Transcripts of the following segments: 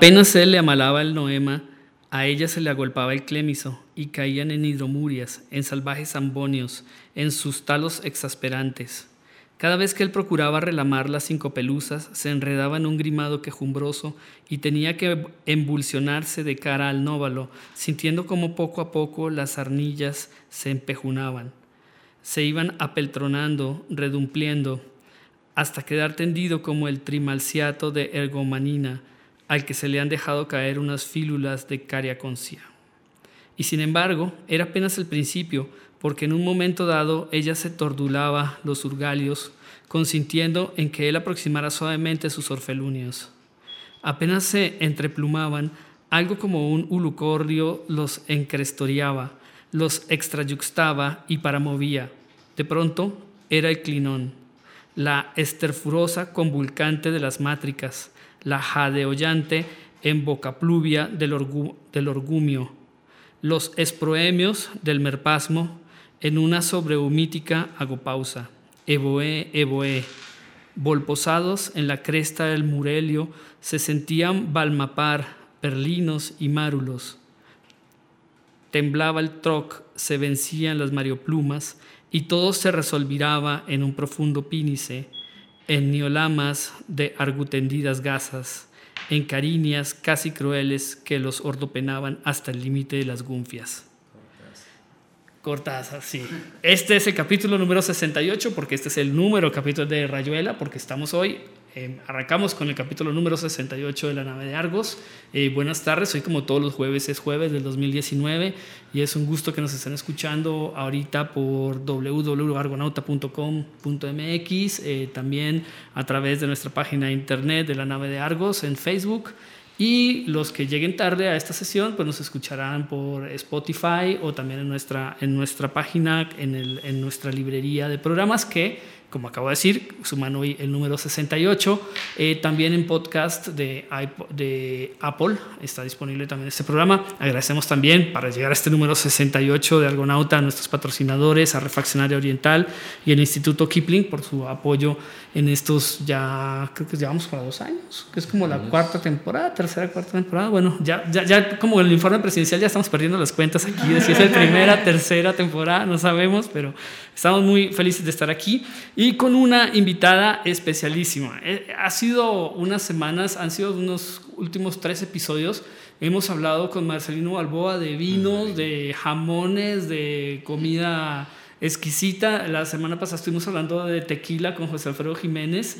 Apenas él le amalaba el noema, a ella se le agolpaba el clémiso y caían en hidromurias, en salvajes ambonios, en sus talos exasperantes. Cada vez que él procuraba relamar las cinco pelusas, se enredaba en un grimado quejumbroso y tenía que embulsionarse de cara al nóvalo, sintiendo como poco a poco las arnillas se empejunaban. Se iban apeltronando, redumpliendo, hasta quedar tendido como el trimalciato de ergomanina, al que se le han dejado caer unas fílulas de cariaconcia. Y sin embargo, era apenas el principio, porque en un momento dado ella se tordulaba los urgalios, consintiendo en que él aproximara suavemente sus orfelunios. Apenas se entreplumaban, algo como un ulucordio los encrestoreaba, los extrayuxtaba y paramovía. De pronto era el clinón, la esterfurosa convulcante de las mátricas, la jadeollante en boca pluvia del, orgumio, los esproemios del merpasmo en una sobrehumítica agopausa. Evoé, evoé. Volposados en la cresta del Murelio se sentían balmapar, perlinos y márulos. Temblaba el troc, se vencían las marioplumas y todo se resolviraba en un profundo pínice en niolamas de argutendidas gasas, en cariñas casi crueles que los ordopenaban hasta el límite de las gunfias. Cortázar, sí. Este es el capítulo número 68, porque este es el número capítulo de Rayuela, porque estamos hoy Em, arrancamos con el capítulo número 68 de la nave de Argos. Eh, buenas tardes, hoy como todos los jueves es jueves del 2019 y es un gusto que nos estén escuchando ahorita por www.argonauta.com.mx, eh, también a través de nuestra página de internet de la nave de Argos en Facebook. Y los que lleguen tarde a esta sesión, pues nos escucharán por Spotify o también en nuestra, en nuestra página, en nuestra librería de programas que como acabo de decir, suman hoy el número 68. Eh, también en podcast de, de Apple está disponible también este programa. Agradecemos también para llegar a este número 68 de Argonauta a nuestros patrocinadores, a Refaccionaria Oriental y el Instituto Kipling por su apoyo en estos ya, creo que llevamos para dos años, que es como la cuarta temporada, tercera, cuarta temporada. Bueno, ya, ya, ya como el informe presidencial ya estamos perdiendo las cuentas aquí de si es la primera, tercera temporada, no sabemos, pero estamos muy felices de estar aquí y con una invitada especialísima. Eh, ha sido unas semanas, han sido unos últimos tres episodios. Hemos hablado con Marcelino Balboa de vinos, de jamones, de comida exquisita. La semana pasada estuvimos hablando de tequila con José Alfredo Jiménez.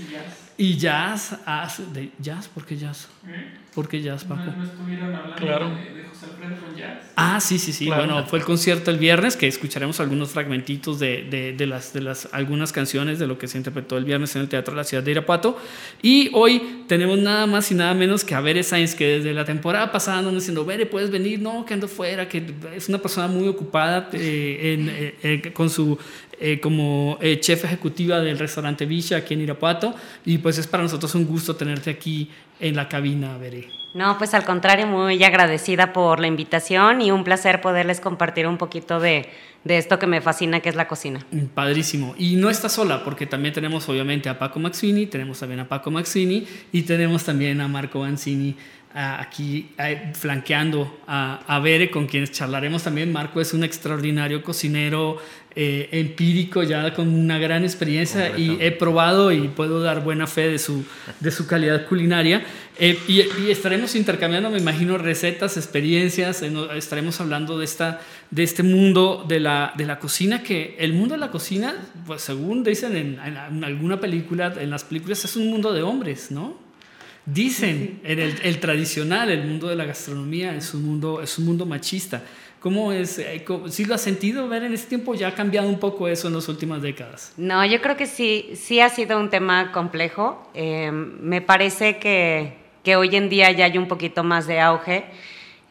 Y jazz. Ah, de jazz, ¿por qué jazz? ¿Eh? ¿Por qué jazz, Paco? No, estuvieron hablando claro. de, José Alfredo con jazz. Ah, sí, sí, sí. Bueno, fue el concierto el viernes que escucharemos algunos fragmentitos de, de, de, las, de las, algunas canciones de lo que se interpretó el viernes en el Teatro de la Ciudad de Irapuato. Y hoy tenemos nada más y nada menos que a Bere Sainz, que desde la temporada pasada andan diciendo, Bere, puedes venir, no, que ando fuera, que es una persona muy ocupada eh, en, eh, eh, con su eh, como eh, chef ejecutiva del restaurante Villa aquí en Irapuato y pues es para nosotros un gusto tenerte aquí en la cabina, Veré. No, pues al contrario, muy agradecida por la invitación y un placer poderles compartir un poquito de, de esto que me fascina, que es la cocina. Padrísimo. Y no está sola, porque también tenemos obviamente a Paco Maxini, tenemos también a Paco Maxini y tenemos también a Marco Banzini aquí flanqueando a, a Bere, con quienes charlaremos también. Marco es un extraordinario cocinero eh, empírico, ya con una gran experiencia y he probado y puedo dar buena fe de su, de su calidad culinaria. Eh, y, estaremos intercambiando, me imagino, recetas, experiencias, estaremos hablando de, esta, de este mundo de la, de la cocina, que el mundo de la cocina, pues según dicen en, en alguna película, en las películas, es un mundo de hombres, ¿no? Dicen, en el, el, tradicional, el mundo de la gastronomía es un mundo, es un mundo machista. ¿Cómo es? Eh, ¿Sí lo has sentido ver en este tiempo? ¿Ya ha cambiado un poco eso en las últimas décadas? No, yo creo que sí, sí ha sido un tema complejo. Eh, me parece que, que hoy en día ya hay un poquito más de auge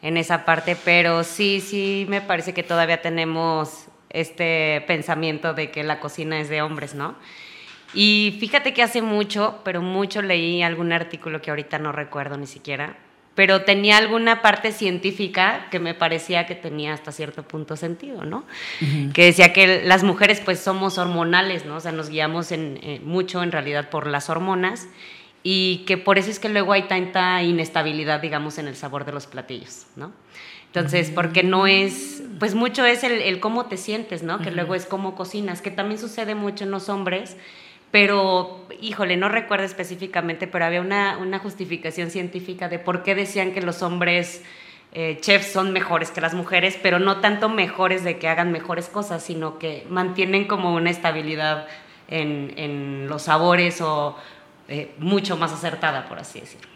en esa parte, pero sí, sí me parece que todavía tenemos este pensamiento de que la cocina es de hombres, ¿no? Y fíjate que hace mucho, pero mucho leí algún artículo que ahorita no recuerdo ni siquiera, pero tenía alguna parte científica que me parecía que tenía hasta cierto punto sentido, ¿no? Que decía que las mujeres pues somos hormonales, ¿no? O sea, nos guiamos en, eh, mucho en realidad por las hormonas y que por eso es que luego hay tanta inestabilidad, digamos, en el sabor de los platillos, ¿no? Entonces, porque no es, pues mucho es el, cómo te sientes, ¿no? Que luego es cómo cocinas, que también sucede mucho en los hombres, pero, híjole, no recuerdo específicamente, pero había una, una justificación científica de por qué decían que los hombres eh, chefs son mejores que las mujeres, pero no tanto mejores de que hagan mejores cosas, sino que mantienen como una estabilidad en, en los sabores o eh, mucho más acertada, por así decirlo.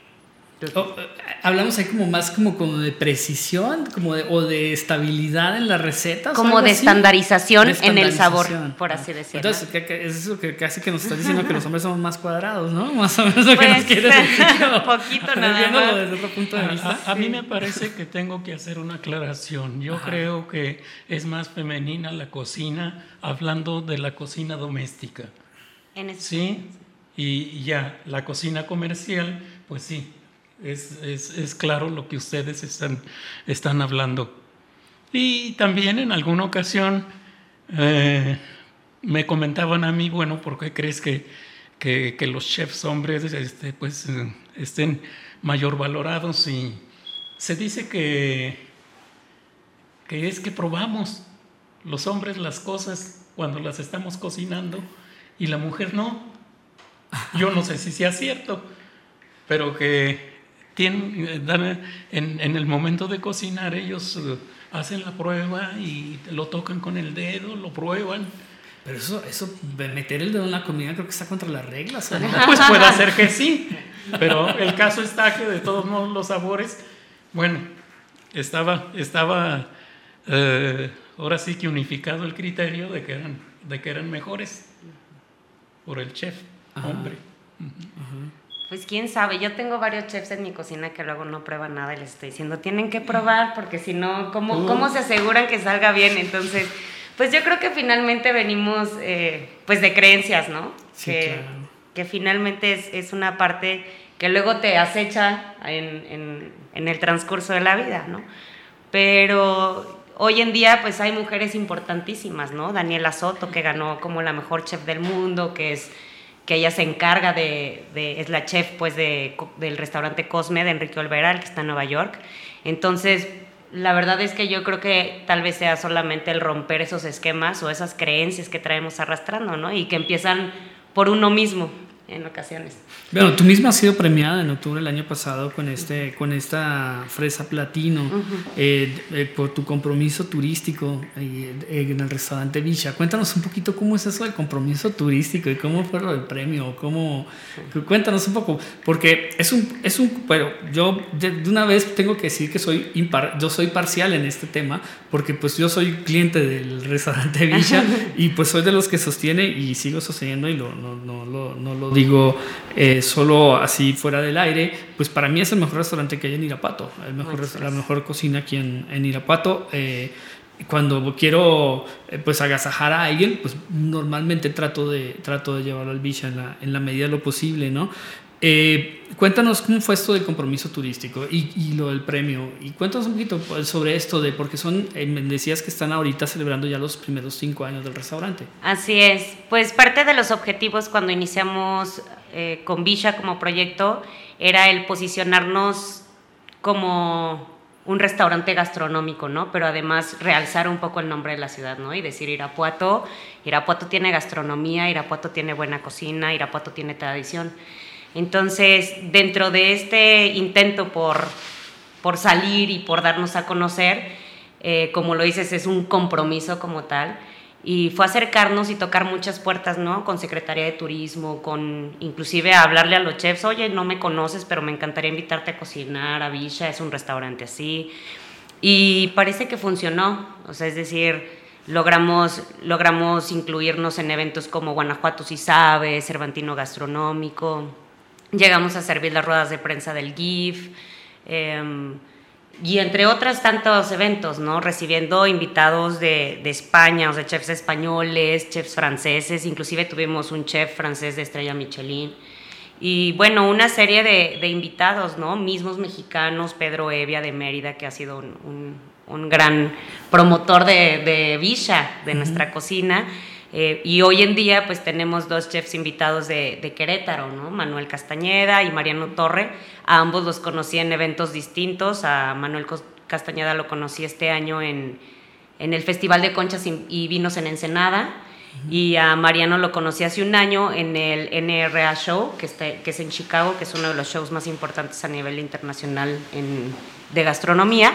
Oh, eh, hablamos ahí como más como, como de precisión como o de estabilidad en las recetas. Como de estandarización, en el sabor, por así decirlo. Entonces, es eso que casi que nos está diciendo que los hombres somos más cuadrados, ¿no? Más o menos lo que nos pues, quiere decir. Un poquito nada más. Desde otro punto de vista. A, mí me parece que tengo que hacer una aclaración. Yo creo que es más femenina la cocina, hablando de la cocina doméstica. En sí, y ya, la cocina comercial, pues sí, es, es, es, claro lo que ustedes están, están hablando. Y también en alguna ocasión eh, me comentaban a mí, bueno, ¿por qué crees que, que, que los chefs hombres este, pues, estén mayor valorados? Y se dice que, que es que probamos los hombres las cosas cuando las estamos cocinando y la mujer no. Yo no sé si sea cierto, pero que tienen, en, en, el momento de cocinar ellos eh, hacen la prueba y lo tocan con el dedo, lo prueban. Pero eso, eso, meter el dedo en la comida creo que está contra las reglas. Pues puede ser que sí, pero el caso está que de todos modos los sabores, bueno, estaba, estaba eh, ahora sí que unificado el criterio de que eran, de que eran mejores por el chef, hombre. Pues quién sabe, yo tengo varios chefs en mi cocina que luego no prueban nada y les estoy diciendo, tienen que probar porque si no, ¿cómo, ¿cómo se aseguran que salga bien? Entonces, pues yo creo que finalmente venimos eh, pues de creencias, ¿no? Sí, que, claro. que finalmente es, es, una parte que luego te acecha en, en, en el transcurso de la vida, ¿no? Pero hoy en día pues hay mujeres importantísimas, ¿no? Daniela Soto, que ganó como la mejor chef del mundo, que es que ella se encarga de, es la chef pues de, del restaurante Cosme de Enrique Olvera, que está en Nueva York. Entonces, la verdad es que yo creo que tal vez sea solamente el romper esos esquemas o esas creencias que traemos arrastrando, ¿no? Y que empiezan por uno mismo en ocasiones. Bueno, tú misma has sido premiada en octubre del año pasado con, este, con esta fresa platino eh, eh, por tu compromiso turístico eh, en el restaurante Villa. Cuéntanos un poquito cómo es eso del compromiso turístico y cómo fue lo del premio. Cómo, cuéntanos un poco, porque es un, es un pero yo de, una vez tengo que decir que soy impar, yo soy parcial en este tema, porque pues yo soy cliente del restaurante Villa y pues soy de los que sostiene y sigo sosteniendo y lo, no, no, no, no lo digo eh, solo así fuera del aire, pues para mí es el mejor restaurante que hay en Irapato, el mejor, la mejor cocina aquí en, en Irapato. Eh, cuando quiero eh, pues agasajar a alguien, pues normalmente trato de, trato de llevarlo al bicha en la, en la medida de lo posible, ¿no? Eh, cuéntanos cómo fue esto del compromiso turístico y, lo del premio. Y cuéntanos un poquito pues, sobre esto, de porque son, eh, decías que están ahorita celebrando ya los primeros cinco años del restaurante. Así es. Pues parte de los objetivos cuando iniciamos eh, con Villa como proyecto era el posicionarnos como un restaurante gastronómico, ¿no? Pero además realzar un poco el nombre de la ciudad, ¿no? Y decir Irapuato, Irapuato tiene gastronomía, Irapuato tiene buena cocina, Irapuato tiene tradición. Entonces, dentro de este intento por, por salir y por darnos a conocer, eh, como lo dices, es un compromiso como tal. Y fue acercarnos y tocar muchas puertas, ¿no? Con Secretaría de Turismo, con inclusive hablarle a los chefs, oye, no me conoces, pero me encantaría invitarte a cocinar a Villa, es un restaurante así. Y parece que funcionó, o sea, es decir, logramos, logramos incluirnos en eventos como Guanajuato si sabe, Cervantino Gastronómico, Llegamos a servir las ruedas de prensa del GIF. Em, y entre otros tantos eventos, ¿no? Recibiendo invitados de, de, España, o sea, chefs españoles, chefs franceses, inclusive tuvimos un chef francés de estrella Michelin. Y bueno, una serie de, de invitados, ¿no? Mismos mexicanos, Pedro Evia de Mérida, que ha sido un, un, gran promotor de, de Villa, de nuestra cocina. Eh, y hoy en día pues tenemos dos chefs invitados de, de, Querétaro, ¿no? Manuel Castañeda y Mariano Torre. A ambos los conocí en eventos distintos. A Manuel Castañeda lo conocí este año en, en el Festival de Conchas y Vinos en Ensenada. Y a Mariano lo conocí hace un año en el NRA Show, que, está, que es en Chicago, que es uno de los shows más importantes a nivel internacional en, de gastronomía.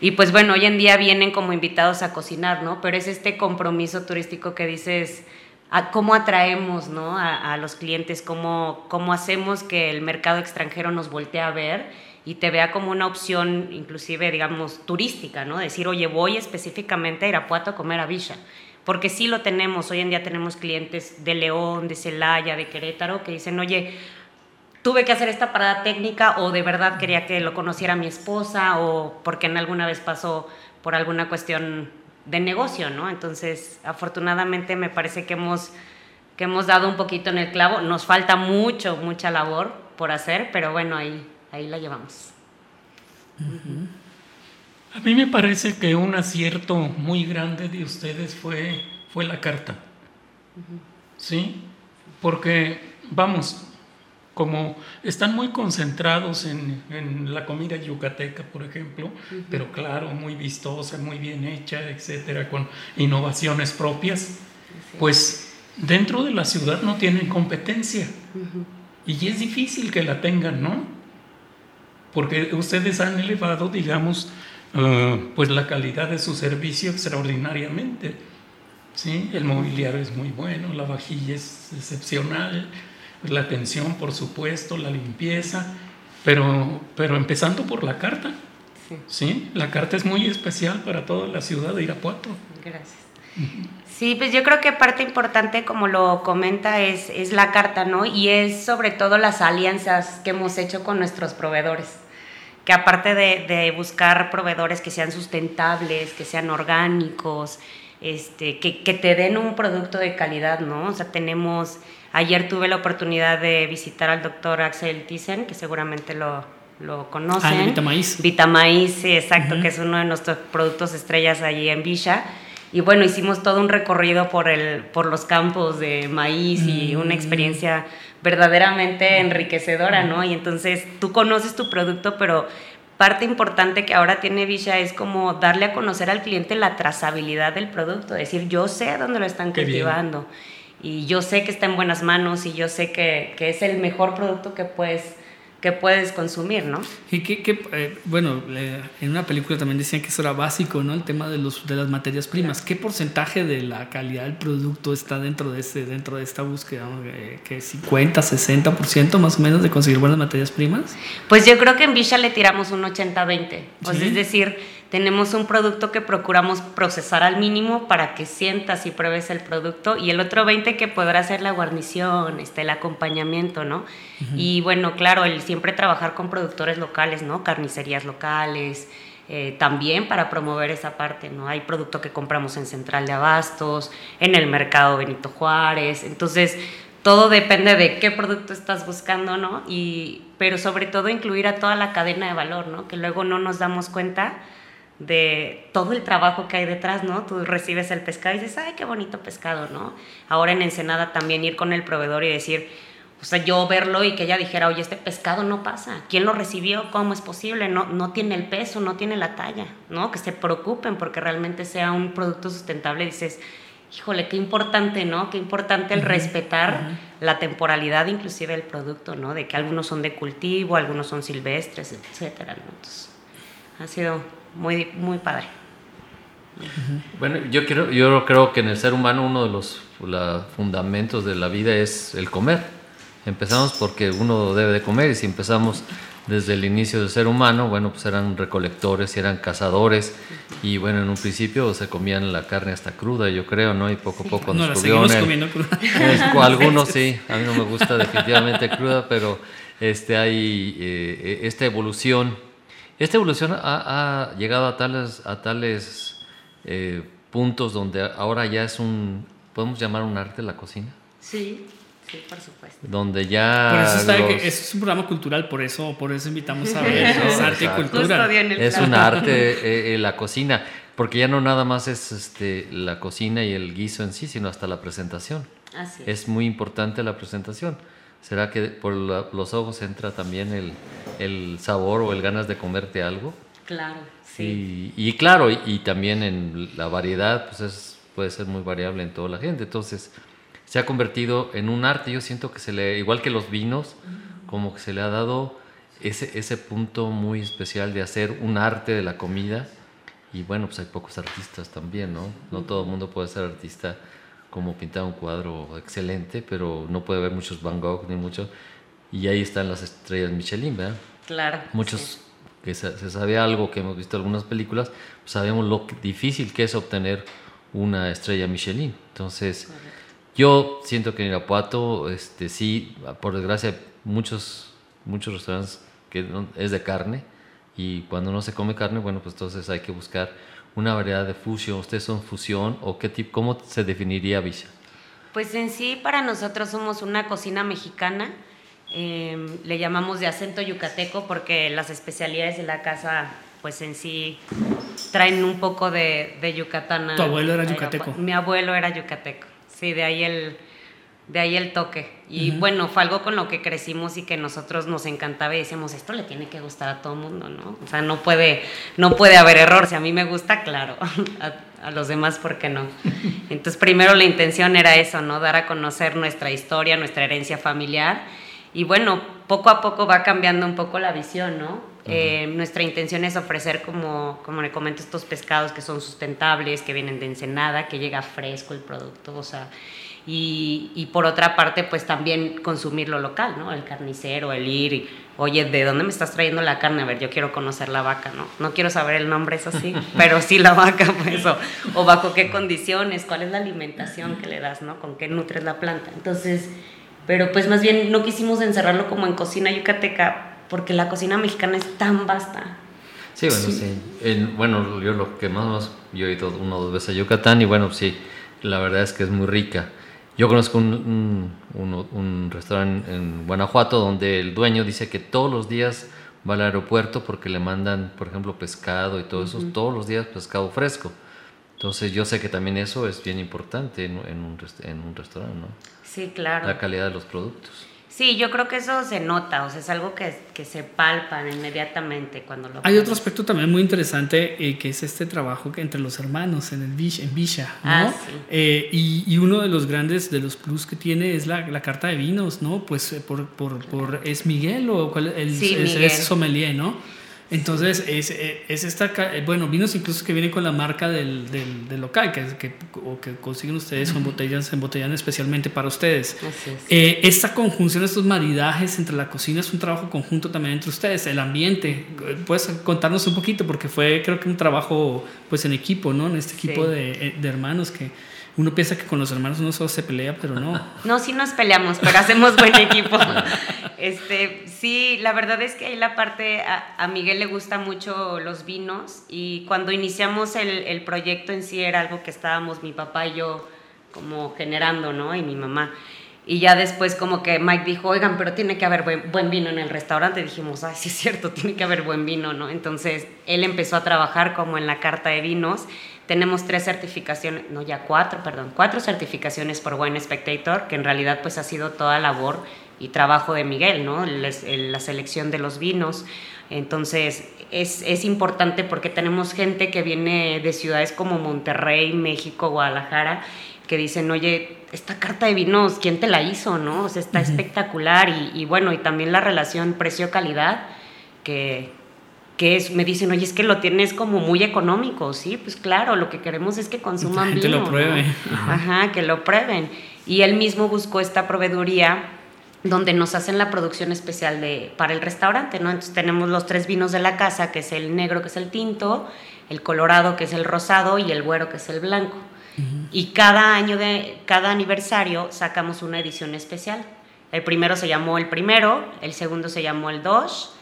Y pues bueno, hoy en día vienen como invitados a cocinar, ¿no? Pero es este compromiso turístico que dices, cómo atraemos ¿no? a, los clientes, cómo, cómo hacemos que el mercado extranjero nos voltee a ver y te vea como una opción inclusive, digamos, turística, ¿no? Decir, oye, voy específicamente a Irapuato a comer a Villa. Porque sí lo tenemos, hoy en día tenemos clientes de León, de Celaya, de Querétaro, que dicen, oye, tuve que hacer esta parada técnica o de verdad quería que lo conociera mi esposa o porque en alguna vez pasó por alguna cuestión de negocio, ¿no? Entonces, afortunadamente me parece que hemos, que hemos dado un poquito en el clavo. Nos falta mucho, mucha labor por hacer, pero bueno, ahí, ahí la llevamos. A mí me parece que un acierto muy grande de ustedes fue, fue la carta. ¿Sí? Porque, vamos, como están muy concentrados en, en, la comida yucateca, por ejemplo, pero claro, muy vistosa, muy bien hecha, etcétera, con innovaciones propias, pues dentro de la ciudad no tienen competencia. Y es difícil que la tengan, ¿no? Porque ustedes han elevado, digamos, uh, pues la calidad de su servicio extraordinariamente. ¿sí? El mobiliario es muy bueno, la vajilla es excepcional, la atención, por supuesto, la limpieza, pero, pero empezando por la carta. Sí. La carta es muy especial para toda la ciudad de Irapuato. Gracias. Sí, pues yo creo que parte importante, como lo comenta, es, es la carta, ¿no? Y es sobre todo las alianzas que hemos hecho con nuestros proveedores. Que aparte de, de buscar proveedores que sean sustentables, que sean orgánicos, este, que, que te den un producto de calidad, ¿no? O sea, tenemos Ayer tuve la oportunidad de visitar al doctor Axel Thyssen, que seguramente lo, lo conocen. Ah, Vitamaíz. Vitamaíz, sí, exacto, que es uno de nuestros productos estrellas allí en Villa. Y bueno, hicimos todo un recorrido por, el, por los campos de maíz y una experiencia verdaderamente enriquecedora, ¿no? Y entonces tú conoces tu producto, pero parte importante que ahora tiene Villa es como darle a conocer al cliente la trazabilidad del producto, decir, yo sé dónde lo están cultivando y yo sé que está en buenas manos y yo sé que, que es el mejor producto que puedes que puedes consumir, ¿no? Y que, que eh, bueno, en una película también decían que eso era básico, ¿no? El tema de, los, de las materias primas. ¿Qué porcentaje de la calidad del producto está dentro de, ese, dentro de esta búsqueda? Eh, ¿Que 50, 60% más o menos de conseguir buenas materias primas? Pues yo creo que en Villa le tiramos un 80-20. Pues es decir, tenemos un producto que procuramos procesar al mínimo para que sientas y pruebes el producto y el otro 20 que podrá ser la guarnición, este, el acompañamiento, ¿no? Y bueno, claro, el siempre trabajar con productores locales, ¿no? Carnicerías locales, eh, también para promover esa parte, ¿no? Hay producto que compramos en Central de Abastos, en el mercado Benito Juárez, entonces todo depende de qué producto estás buscando, ¿no? Y, pero sobre todo incluir a toda la cadena de valor, ¿no? Que luego no nos damos cuenta de todo el trabajo que hay detrás, ¿no? Tú recibes el pescado y dices, ay, qué bonito pescado, ¿no? Ahora en Ensenada también ir con el proveedor y decir, o sea, yo verlo y que ella dijera, oye, este pescado no pasa, ¿quién lo recibió? ¿Cómo es posible? No, no tiene el peso, no tiene la talla, ¿no? Que se preocupen porque realmente sea un producto sustentable. Dices, híjole, qué importante, ¿no? Qué importante el respetar la temporalidad inclusive del producto, ¿no? De que algunos son de cultivo, algunos son silvestres, etcétera, Entonces, ha sido muy, muy padre. Bueno, yo, quiero, yo creo que en el ser humano uno de los fundamentos de la vida es el comer. Empezamos porque uno debe de comer y si empezamos desde el inicio del ser humano, bueno, pues eran recolectores y eran cazadores y bueno, en un principio se comían la carne hasta cruda, yo creo, ¿no? Y poco a poco nos no, comiendo cruda. algunos sí, a mí no me gusta definitivamente cruda, pero este, hay eh, esta evolución esta evolución ha, llegado a tales, a tales eh, puntos donde ahora ya es un, podemos llamar un arte la cocina. Sí. Sí, por supuesto. Donde ya. Por eso está que eso es un programa cultural, por eso, por eso invitamos a ver Eso, es arte y cultura. Un arte eh, eh, la cocina, porque ya no nada más es este, la cocina y el guiso en sí, sino hasta la presentación. Así es. Es muy importante la presentación. ¿Será que por la- los ojos entra también el, el sabor o el ganas de comerte algo? Claro, sí. Y, y claro, y, y también en la variedad, pues es, puede ser muy variable en toda la gente. Entonces, se ha convertido en un arte. Yo siento que se le, igual que los vinos, como que se le ha dado ese, ese punto muy especial de hacer un arte de la comida. Y bueno, pues hay pocos artistas también, ¿no? No todo el mundo puede ser artista como pintar un cuadro excelente, pero no puede haber muchos Van Gogh ni muchos. Y ahí están las estrellas Michelin, ¿verdad? Claro. Muchos sí. que se, se sabe algo, que hemos visto algunas películas, pues sabemos lo que- difícil que es obtener una estrella Michelin. Entonces, yo siento que en Irapuato, este, sí, por desgracia, muchos, muchos restaurantes que no- es de carne y cuando no se come carne, bueno, pues entonces hay que buscar una variedad de fusión. ¿Ustedes son fusión o qué tipo, cómo se definiría Villa? Pues en sí, para nosotros somos una cocina mexicana. eh, le llamamos de acento yucateco porque las especialidades de la casa, pues en sí, traen un poco de, de Yucatán. Tu abuelo era yucateco. Mi abuelo era yucateco. Sí, de ahí el, de ahí el toque. Y bueno, fue algo con lo que crecimos y que nosotros nos encantaba y decíamos, esto le tiene que gustar a todo el mundo, ¿no? O sea, no puede, no puede haber error. Si a mí me gusta, claro. A, a los demás, ¿por qué no? Entonces, primero la intención era eso, ¿no? Dar a conocer nuestra historia, nuestra herencia familiar. Y bueno, poco a poco va cambiando un poco la visión, ¿no? Eh, nuestra intención es ofrecer, como, como le comento, estos pescados que son sustentables, que vienen de Ensenada, que llega fresco el producto, o sea, y, y por otra parte, pues también consumir lo local, ¿no? El carnicero, el ir, y, oye, ¿de dónde me estás trayendo la carne? A ver, yo quiero conocer la vaca, ¿no? No quiero saber el nombre, eso sí, pero sí la vaca, pues, o, o bajo qué condiciones, cuál es la alimentación que le das, ¿no? Con qué nutres la planta. Entonces, pero pues más bien no quisimos encerrarlo como en cocina yucateca, porque la cocina mexicana es tan vasta. Sí, bueno, sí. En- bueno, yo lo que más, más, yo he ido una o dos veces a Yucatán y bueno, sí, la verdad es que es muy rica. Yo conozco un, un, un- un restaurante en Guanajuato donde el dueño dice que todos los días va al aeropuerto porque le mandan, por ejemplo, pescado y todo eso, todos los días pescado fresco. Entonces yo sé que también eso es bien importante en, en un, en un restaurante, ¿no? Sí, claro. La calidad de los productos. Sí, yo creo que eso se nota, o sea, es algo que, que se palpa inmediatamente cuando lo Hay otro aspecto también muy interesante eh, que es este trabajo que entre los hermanos en el en Villa ¿no? Ah, sí. Eh, y, y uno de los grandes de los plus que tiene es la, la carta de vinos, ¿no? Pues eh, por, por, por es Miguel o cuál el Sí, es, Miguel. es sommelier, ¿no? Entonces es, eh, es esta eh, bueno vinos incluso que vienen con la marca del, del, del local que, que o que consiguen ustedes o embotellan embotellan especialmente para ustedes. Así es. Eh, esta conjunción, estos maridajes entre la cocina es un trabajo conjunto también entre ustedes, el ambiente. Puedes contarnos un poquito porque fue creo que un trabajo pues en equipo, ¿no? En este equipo Sí. de, eh, de hermanos que uno piensa que con los hermanos uno solo se pelea, pero no. No, sí nos peleamos, pero hacemos buen equipo. Este, sí, la verdad es que ahí la parte, a, a Miguel le gusta mucho los vinos y cuando iniciamos el, el proyecto en sí era algo que estábamos mi papá y yo como generando, ¿no? Y mi mamá. Y ya después como que Mike dijo, oigan, pero tiene que haber buen, buen vino en el restaurante. dijimos, ay, sí es cierto, tiene que haber buen vino, ¿no? Entonces él empezó a trabajar como en la carta de vinos. Tenemos tres certificaciones, no, ya cuatro, perdón, cuatro certificaciones por Wine Spectator, que en realidad pues ha sido toda labor y trabajo de Miguel, ¿no? Les- el- la selección de los vinos. Entonces, es, es importante porque tenemos gente que viene de ciudades como Monterrey, México, Guadalajara, que dicen, oye, esta carta de vinos, ¿quién te la hizo, no? O sea, está espectacular. Y, y bueno, y también la relación precio-calidad, que, que es, me dicen, oye, es que lo tienes como muy económico, sí, pues claro, lo que queremos es que consuman gente vino. lo ¿no? pruebe. Ajá, que lo prueben. Y él mismo buscó esta proveeduría donde nos hacen la producción especial de, para el restaurante, ¿no? Entonces tenemos los tres vinos de la casa, que es el negro, que es el tinto, el colorado, que es el rosado, y el güero, que es el blanco. Y cada año de, cada aniversario sacamos una edición especial. El primero se llamó el primero, el segundo se llamó el dos,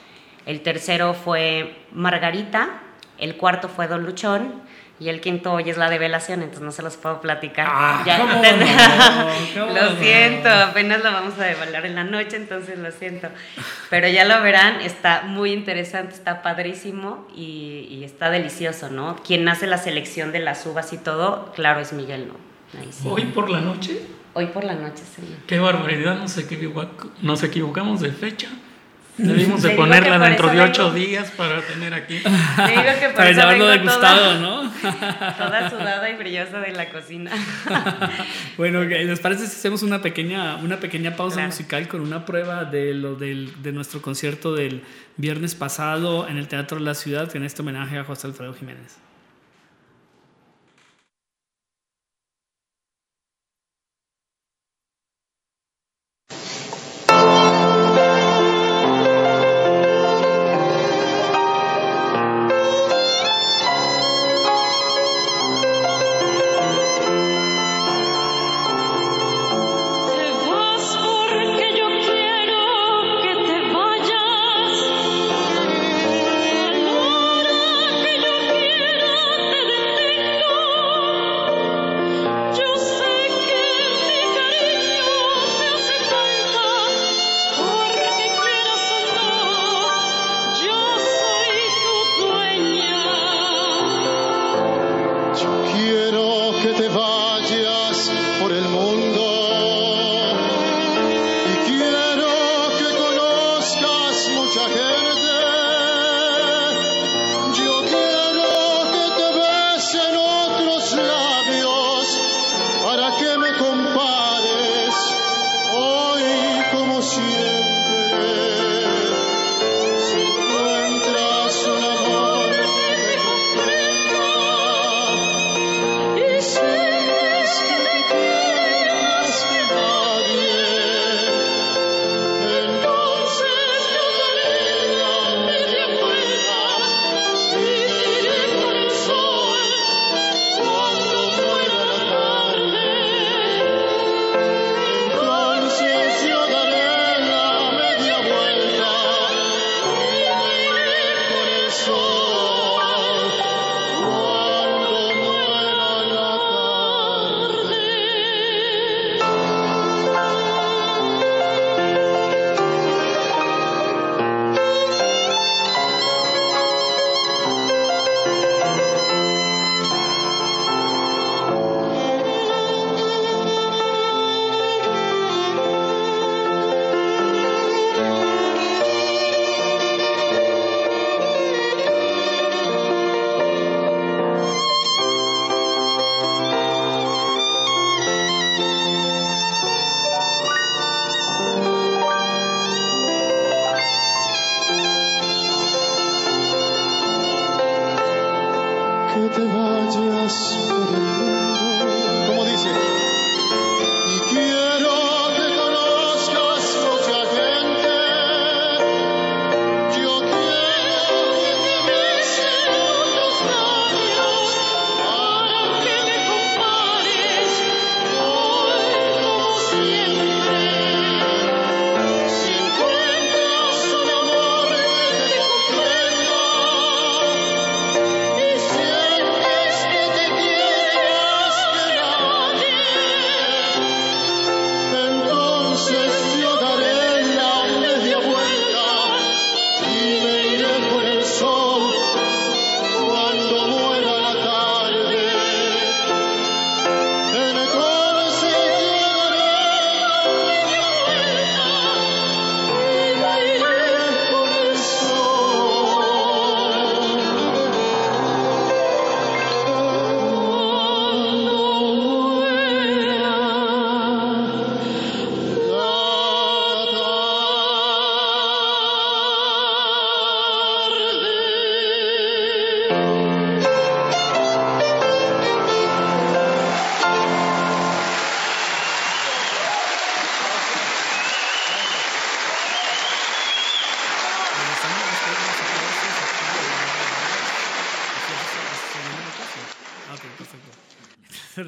el tercero fue Margarita, el cuarto fue Don Luchón Y el quinto hoy es la develación, entonces no se los puedo platicar. Ah, Ya- ¿cómo no? ¿Cómo lo siento, apenas lo vamos a develar en la noche, entonces lo siento. Pero ya lo verán, está muy interesante, está padrísimo y, y está delicioso, ¿no? Quien hace la selección de las uvas y todo, claro, es Miguel, ¿no? Ahí sí. Hoy por la noche, Hoy por la noche, sí. qué barbaridad, nos, equivoc- nos equivocamos de fecha. Debimos de que ponerla dentro de vengo. ocho días para tener aquí. Te digo que por Para eso llevarlo vengo degustado, toda, ¿no? toda sudada y brillosa de la cocina. Bueno, ¿les parece si hacemos una pequeña, una pequeña pausa Claro. musical con una prueba de lo del, de nuestro concierto del viernes pasado en el Teatro de la Ciudad, en este homenaje a José Alfredo Jiménez?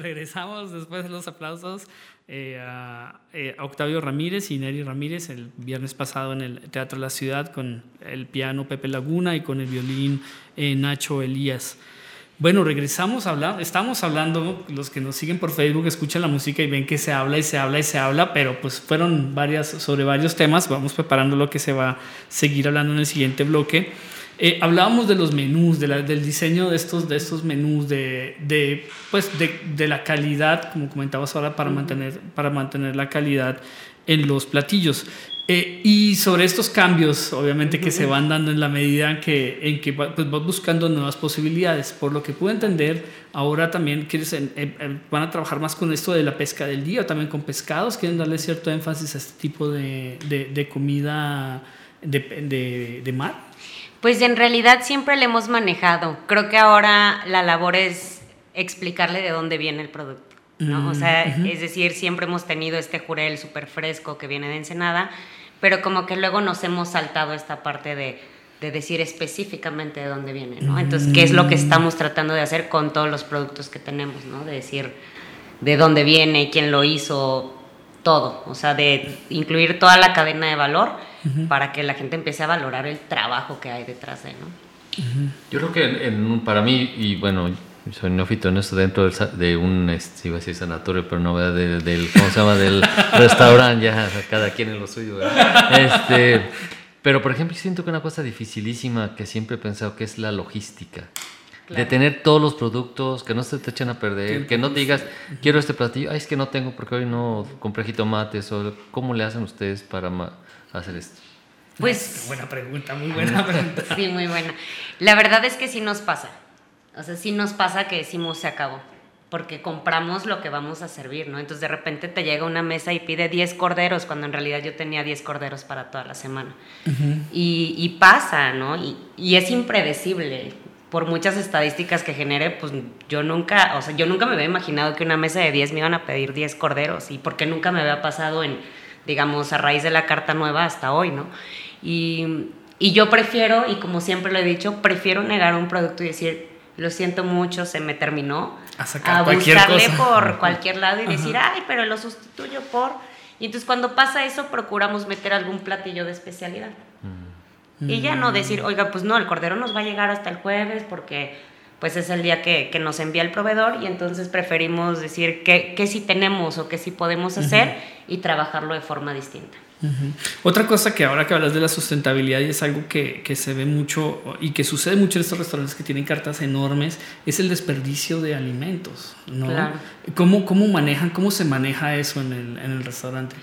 Regresamos después de los aplausos eh, a, eh, a Octavio Ramírez y Neri Ramírez el viernes pasado en el Teatro la Ciudad con el piano Pepe Laguna y con el violín eh, Nacho Elías. Bueno, regresamos a hablar, estamos hablando, los que nos siguen por Facebook escuchan la música y ven que se habla y se habla y se habla, pero pues fueron varias, sobre varios temas, vamos preparando lo que se va a seguir hablando en el siguiente bloque. Eh, hablábamos de los menús, de la- del diseño de estos, de estos menús, de, de, pues de, de la calidad, como comentabas ahora, para, mantener, para mantener la calidad en los platillos. Eh, y sobre estos cambios, obviamente, que se van dando en la medida en que, en que pues, vas buscando nuevas posibilidades. Por lo que pude entender, ahora también quieres, van a trabajar más con esto de la pesca del día, también con pescados, quieren darle cierto énfasis a este tipo de, de- de comida de- de mar. Pues en realidad siempre le hemos manejado. Creo que ahora la labor es explicarle de dónde viene el producto. ¿no? O sea, es decir, siempre hemos tenido este jurel súper fresco que viene de Ensenada, pero como que luego nos hemos saltado esta parte de, de decir específicamente de dónde viene, ¿no? Entonces, ¿qué es lo que estamos tratando de hacer con todos los productos que tenemos, ¿no? De decir de dónde viene, quién lo hizo, todo, o sea, de incluir toda la cadena de valor para que la gente empiece a valorar el trabajo que hay detrás de, ¿no? Yo creo que en, en un- para mí, y bueno, soy neófito en esto dentro del sa- de un, este, iba a decir sanatorio, pero no, ¿verdad? De- del, ¿cómo se llama? Del restaurante, ya cada quien en lo suyo, ¿verdad? Este, pero por ejemplo, siento que una cosa dificilísima que siempre he pensado que es la logística. De tener todos los productos, que no se te echen a perder, que no te digas, quiero este platillo, ay, es que no tengo porque hoy no compré jitomates, o ¿cómo le hacen ustedes para ma- hacer esto? Pues Buena pregunta, muy buena pregunta. sí, muy buena. La verdad es que sí nos pasa. O sea, sí nos pasa que decimos se acabó. Porque compramos lo que vamos a servir, ¿no? Entonces de repente te llega una mesa y pide 10 corderos, cuando en realidad yo tenía 10 corderos para toda la semana. y, y pasa, ¿no? Y, y es impredecible. Por muchas estadísticas que genere, pues yo nunca, o sea, yo nunca me había imaginado que una mesa de 10 me iban a pedir 10 corderos. Y porque nunca me había pasado en, digamos, a raíz de la carta nueva hasta hoy, ¿no? Y, y yo prefiero, y como siempre lo he dicho, prefiero negar un producto y decir, lo siento mucho, se me terminó. A sacar cualquier buscarle por cualquier lado y decir, ay, pero lo sustituyo por... Y entonces cuando pasa eso, procuramos meter algún platillo de especialidad. Y ya no decir, oiga, pues no, el cordero nos va a llegar hasta el jueves porque pues es el día que, que nos envía el proveedor y entonces preferimos decir qué qué sí tenemos o qué sí podemos hacer y trabajarlo de forma distinta. Otra cosa que ahora que hablas de la sustentabilidad y es algo que, que se ve mucho y que sucede mucho en estos restaurantes que tienen cartas enormes, es el desperdicio de alimentos, ¿no? Claro. ¿Cómo, ¿Cómo manejan, cómo se maneja eso en el, en el restaurante?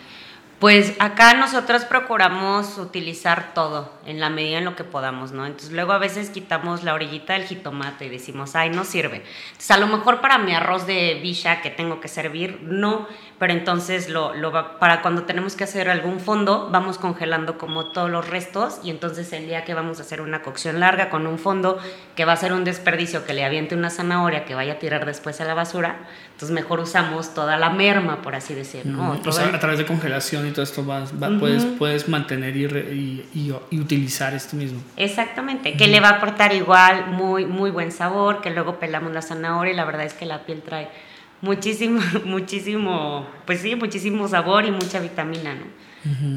Pues acá nosotros procuramos utilizar todo en la medida en lo que podamos, ¿no? Entonces luego a veces quitamos la orillita del jitomate y decimos, ay, no sirve. Entonces a lo mejor para mi arroz de bicha que tengo que servir, no, pero entonces lo, lo para cuando tenemos que hacer algún fondo, vamos congelando como todos los restos y entonces el día que vamos a hacer una cocción larga con un fondo que va a ser un desperdicio que le aviente una zanahoria que vaya a tirar después a la basura, entonces mejor usamos toda la merma, por así decir, ¿no? o Todo sea, el- a través de congelación y todo esto vas, va- puedes, puedes mantener y, re- y, y- y utilizar esto mismo. Exactamente, que le va a aportar igual muy, muy buen sabor, que luego pelamos la zanahoria y la verdad es que la piel trae muchísimo, muchísimo, pues sí, muchísimo sabor y mucha vitamina, ¿no?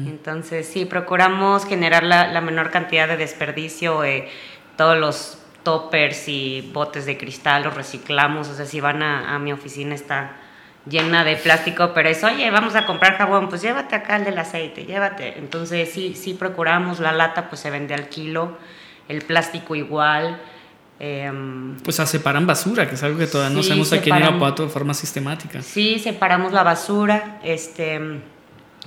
Entonces sí, procuramos generar la, la menor cantidad de desperdicio, eh, todos los toppers y botes de cristal los reciclamos, o sea, si van a, a mi oficina está llena de plástico, pero es, oye, vamos a comprar jabón, pues llévate acá el del aceite, llévate. Entonces sí, sí procuramos, la lata pues se vende al kilo, el plástico igual. em, Pues a separan basura, que es algo que todavía no Sí, hacemos aquí en. Irapuato de forma sistemática. sí, separamos la basura, este,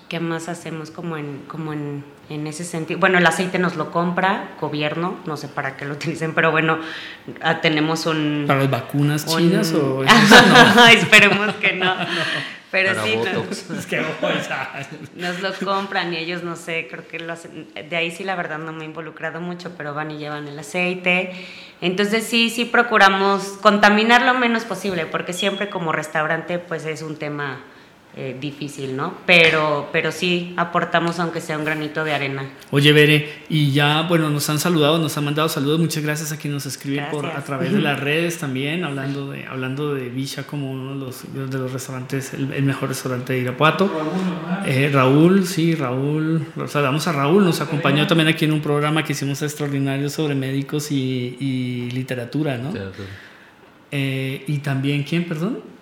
¿qué más hacemos como en, como en, en ese sentido? Bueno, el aceite nos lo compra gobierno, no sé para qué lo utilicen, pero bueno, ah, tenemos un... ¿Para las vacunas un- chinas o no? Esperemos que no. Pero Para sí, no- Botox. Es que, oh, esa- Nos lo compran y ellos no sé, creo que lo hacen. De ahí sí la verdad no me he involucrado mucho, pero van y llevan el aceite. Entonces sí, sí procuramos contaminar lo menos posible, porque siempre como restaurante pues es un tema eh, difícil, ¿no? Pero, pero sí aportamos aunque sea un granito de arena. Oye, Bere, y ya, bueno, nos han saludado, nos han mandado saludos. Muchas gracias a quienes nos escriben por, a través de las redes también, hablando de, hablando de Villa como uno de los, de los restaurantes, el, el mejor restaurante de Irapuato. Eh, Raúl, sí, Raúl, o sea, damos a Raúl, nos acompañó también aquí en un programa que hicimos extraordinario sobre médicos y, y literatura, ¿no? Eh, y también, ¿quién, perdón?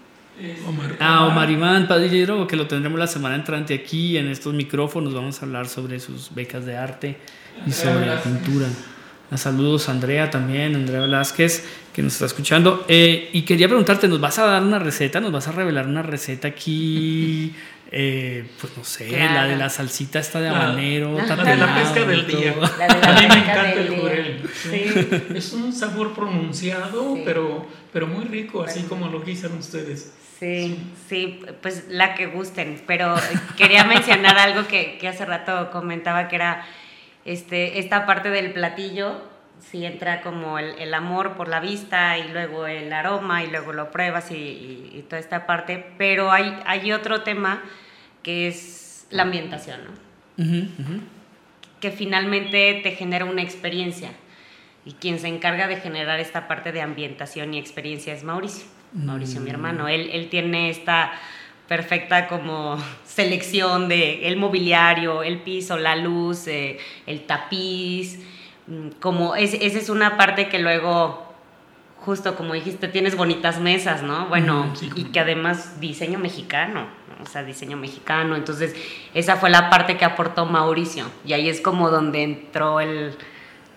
Omar. Ah, Omar Iván Padillero, que lo tendremos la semana entrante aquí en estos micrófonos. Vamos a hablar sobre sus becas de arte y sobre la pintura. A saludos Andrea también, Andrea Velázquez, que nos está escuchando. Eh, y quería preguntarte, ¿nos vas a dar una receta? ¿Nos vas a revelar una receta aquí? Eh, pues no sé, Claro. la de la salsita esta de La- habanero, La de la pesca del día. La de la a mí me encanta el jurel. sí. Sí. Es un sabor pronunciado, Sí. pero, pero muy rico, así como lo guisan ustedes. Sí, sí, pues la que gusten, pero quería mencionar algo que, que hace rato comentaba que era este, esta parte del platillo, sí entra como el, el amor por la vista y luego el aroma y luego lo pruebas y, y- y toda esta parte, pero hay, hay otro tema que es la ambientación, ¿no? Que finalmente te genera una experiencia. Y quien se encarga de generar esta parte de ambientación y experiencia es Mauricio. Mauricio, mi hermano. Él, él tiene esta perfecta como selección de el mobiliario, el piso, la luz, eh, el tapiz. mm, Como es, esa es una parte que luego, justo como dijiste, tienes bonitas mesas, ¿no? Bueno, sí, y que además diseño mexicano, ¿no? o sea, diseño mexicano. Entonces, esa fue la parte que aportó Mauricio. Y ahí es como donde entró el,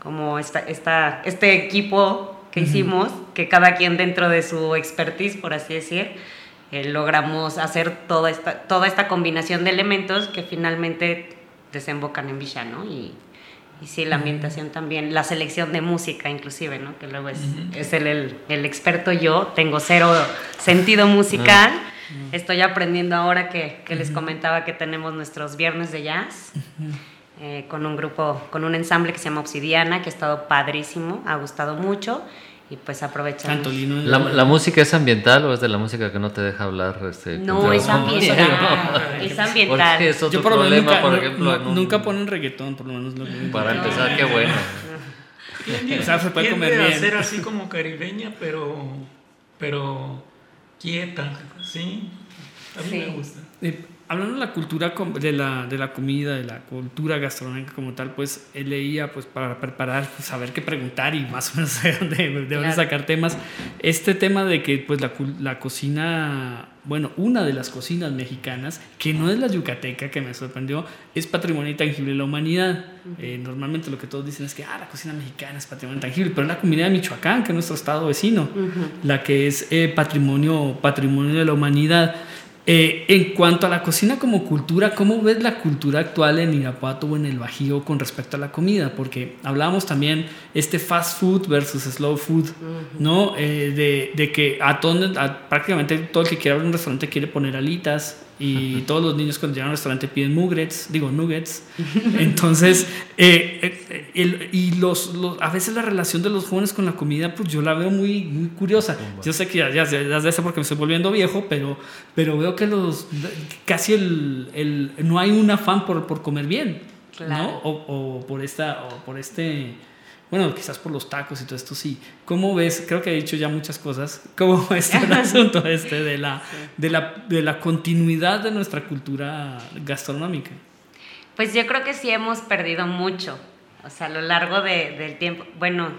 como esta, esta, este equipo que hicimos, que cada quien dentro de su expertise, por así decir, eh, logramos hacer toda esta, toda esta combinación de elementos que finalmente desembocan en Villa, ¿no? Y, y sí, la ambientación también, la selección de música inclusive, ¿no? Que luego es, es el, el, el experto yo, tengo cero sentido musical, estoy aprendiendo ahora que, que les comentaba que tenemos nuestros viernes de jazz. eh, con un grupo, con un ensamble que se llama Obsidiana, que ha estado padrísimo, ha gustado mucho y pues aprovechamos. ¿La, la música es ambiental o es de la música que no te deja hablar? Este, No, es ambiental, es ambiental. Porque es otro Yo por lo menos problema, nunca, por ejemplo, no- un- nunca ponen reggaetón, por lo menos. Lo que- Para empezar, qué bueno. O sea, se puede comer bien. ser así como caribeña, pero, pero quieta, ¿sí? A mí Sí. me gusta. Hablando de la cultura de la, de la comida, de la cultura gastronómica como tal, pues eh, leía pues para preparar, pues, saber qué preguntar y más o menos de, de dónde Claro. sacar temas. Este tema de que pues la, la cocina, bueno, una de las cocinas mexicanas, que no es la yucateca, que me sorprendió, es patrimonio intangible de la humanidad. Eh, normalmente lo que todos dicen es que ah, la cocina mexicana es patrimonio intangible, pero es la comunidad de Michoacán, que es nuestro estado vecino, la que es eh, patrimonio, patrimonio de la humanidad. Eh, en cuanto a la cocina como cultura, ¿cómo ves la cultura actual en Irapuato o en el Bajío con respecto a la comida? Porque hablábamos también este fast food versus slow food, ¿no? Eh, de, de que a, todo, a prácticamente todo el que quiere abrir un restaurante quiere poner alitas y todos los niños cuando llegan al restaurante piden nuggets, digo nuggets. Entonces, eh, eh, el- y los, los- a veces la relación de los jóvenes con la comida, pues yo la veo muy, muy curiosa. Yo sé que ya, ya, ya, ya sé porque me estoy volviendo viejo, pero, pero veo que los casi el, el- no hay un afán por, por comer bien, ¿no? Claro. O, o por esta, o por este, bueno, quizás por los tacos y todo esto sí. ¿Cómo ves? Creo que he dicho ya muchas cosas. ¿Cómo ves el asunto este de la, de la, de la continuidad de nuestra cultura gastronómica? Pues yo creo que sí hemos perdido mucho, o sea, a lo largo de- del tiempo. Bueno,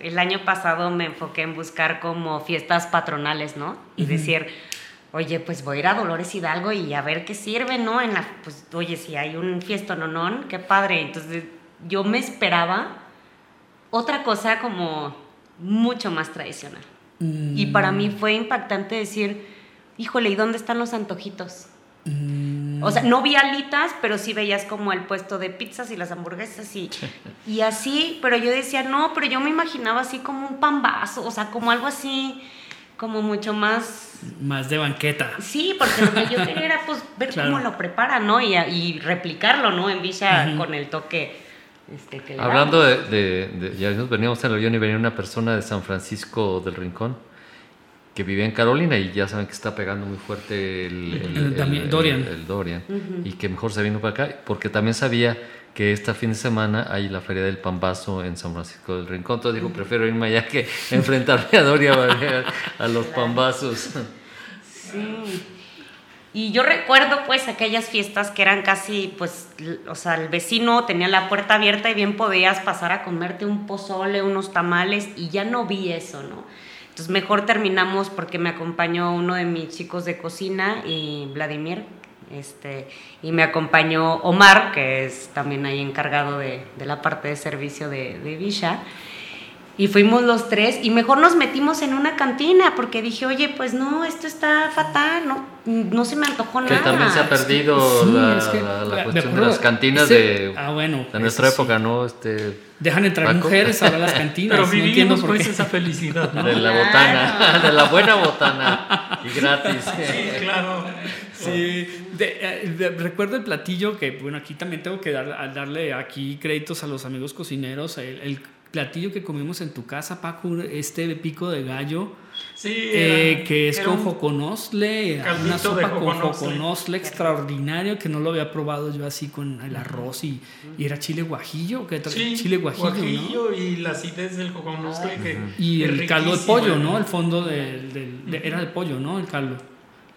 el año pasado me enfoqué en buscar como fiestas patronales, ¿no? Y decir, oye, pues voy a ir a Dolores Hidalgo y a ver qué sirve, ¿no? En la, pues, oye, si hay un fiesto nonón, qué padre. Entonces, yo me esperaba otra cosa como mucho más tradicional. Y para mí fue impactante decir, híjole, ¿y dónde están los antojitos? O sea, no vi alitas, pero sí veías como el puesto de pizzas y las hamburguesas y, y así, pero yo decía, no, pero yo me imaginaba así como un pambazo, o sea, como algo así, como mucho más... Más de banqueta. Sí, porque lo que yo quería era pues ver Claro. cómo lo preparan, ¿no? Y, y replicarlo, ¿no? En Villa con el toque este, que le Hablando damos. de, de- de- ya nos veníamos en el avión y venía una persona de San Francisco del Rincón que vivía en Carolina y ya saben que está pegando muy fuerte el, el- El Dorian. el Dorian, y que mejor se vino para acá porque también sabía que este fin de semana hay la feria del pambazo en San Francisco del Rincón. Entonces dijo, prefiero irme allá que enfrentarme a Dorian a, ver a los pambazos. Sí. Y yo recuerdo pues aquellas fiestas que eran casi, pues, o sea, el vecino tenía la puerta abierta y bien podías pasar a comerte un pozole, unos tamales y ya no vi eso, ¿no? Entonces mejor terminamos porque me acompañó uno de mis chicos de cocina y Vladimir, este, y me acompañó Omar, que es también ahí encargado de, de la parte de servicio de, de Villa. Y fuimos los tres y mejor nos metimos en una cantina porque dije, oye, pues no, esto está fatal, no, no se me antojó Que nada. también se ha perdido Sí, la, es que- la- la de cuestión de acuerdo, las cantinas ese- de, ah, bueno, de nuestra sí. época, ¿no? Este, Dejan entrar Paco. mujeres ahora a las cantinas. Pero no entiendo vivimos por pues qué. esa felicidad, ¿no? de la botana, de la buena botana y gratis. Sí, claro. Sí, de- eh, de- recuerdo el platillo que, bueno, aquí también tengo que dar, darle aquí créditos a los amigos cocineros. El, el platillo que comimos en tu casa, Paco, este pico de gallo, Sí, eh, era- que es con un- joconosle, una sopa con joconosle. joconosle extraordinario que no lo había probado yo así con el arroz y, y era chile guajillo, que tra- Sí, chile guajillo, ¿no? guajillo y la acidez del coconosle que Y el caldo de pollo, ¿no? El fondo del, del- de- era de pollo, ¿no? El caldo,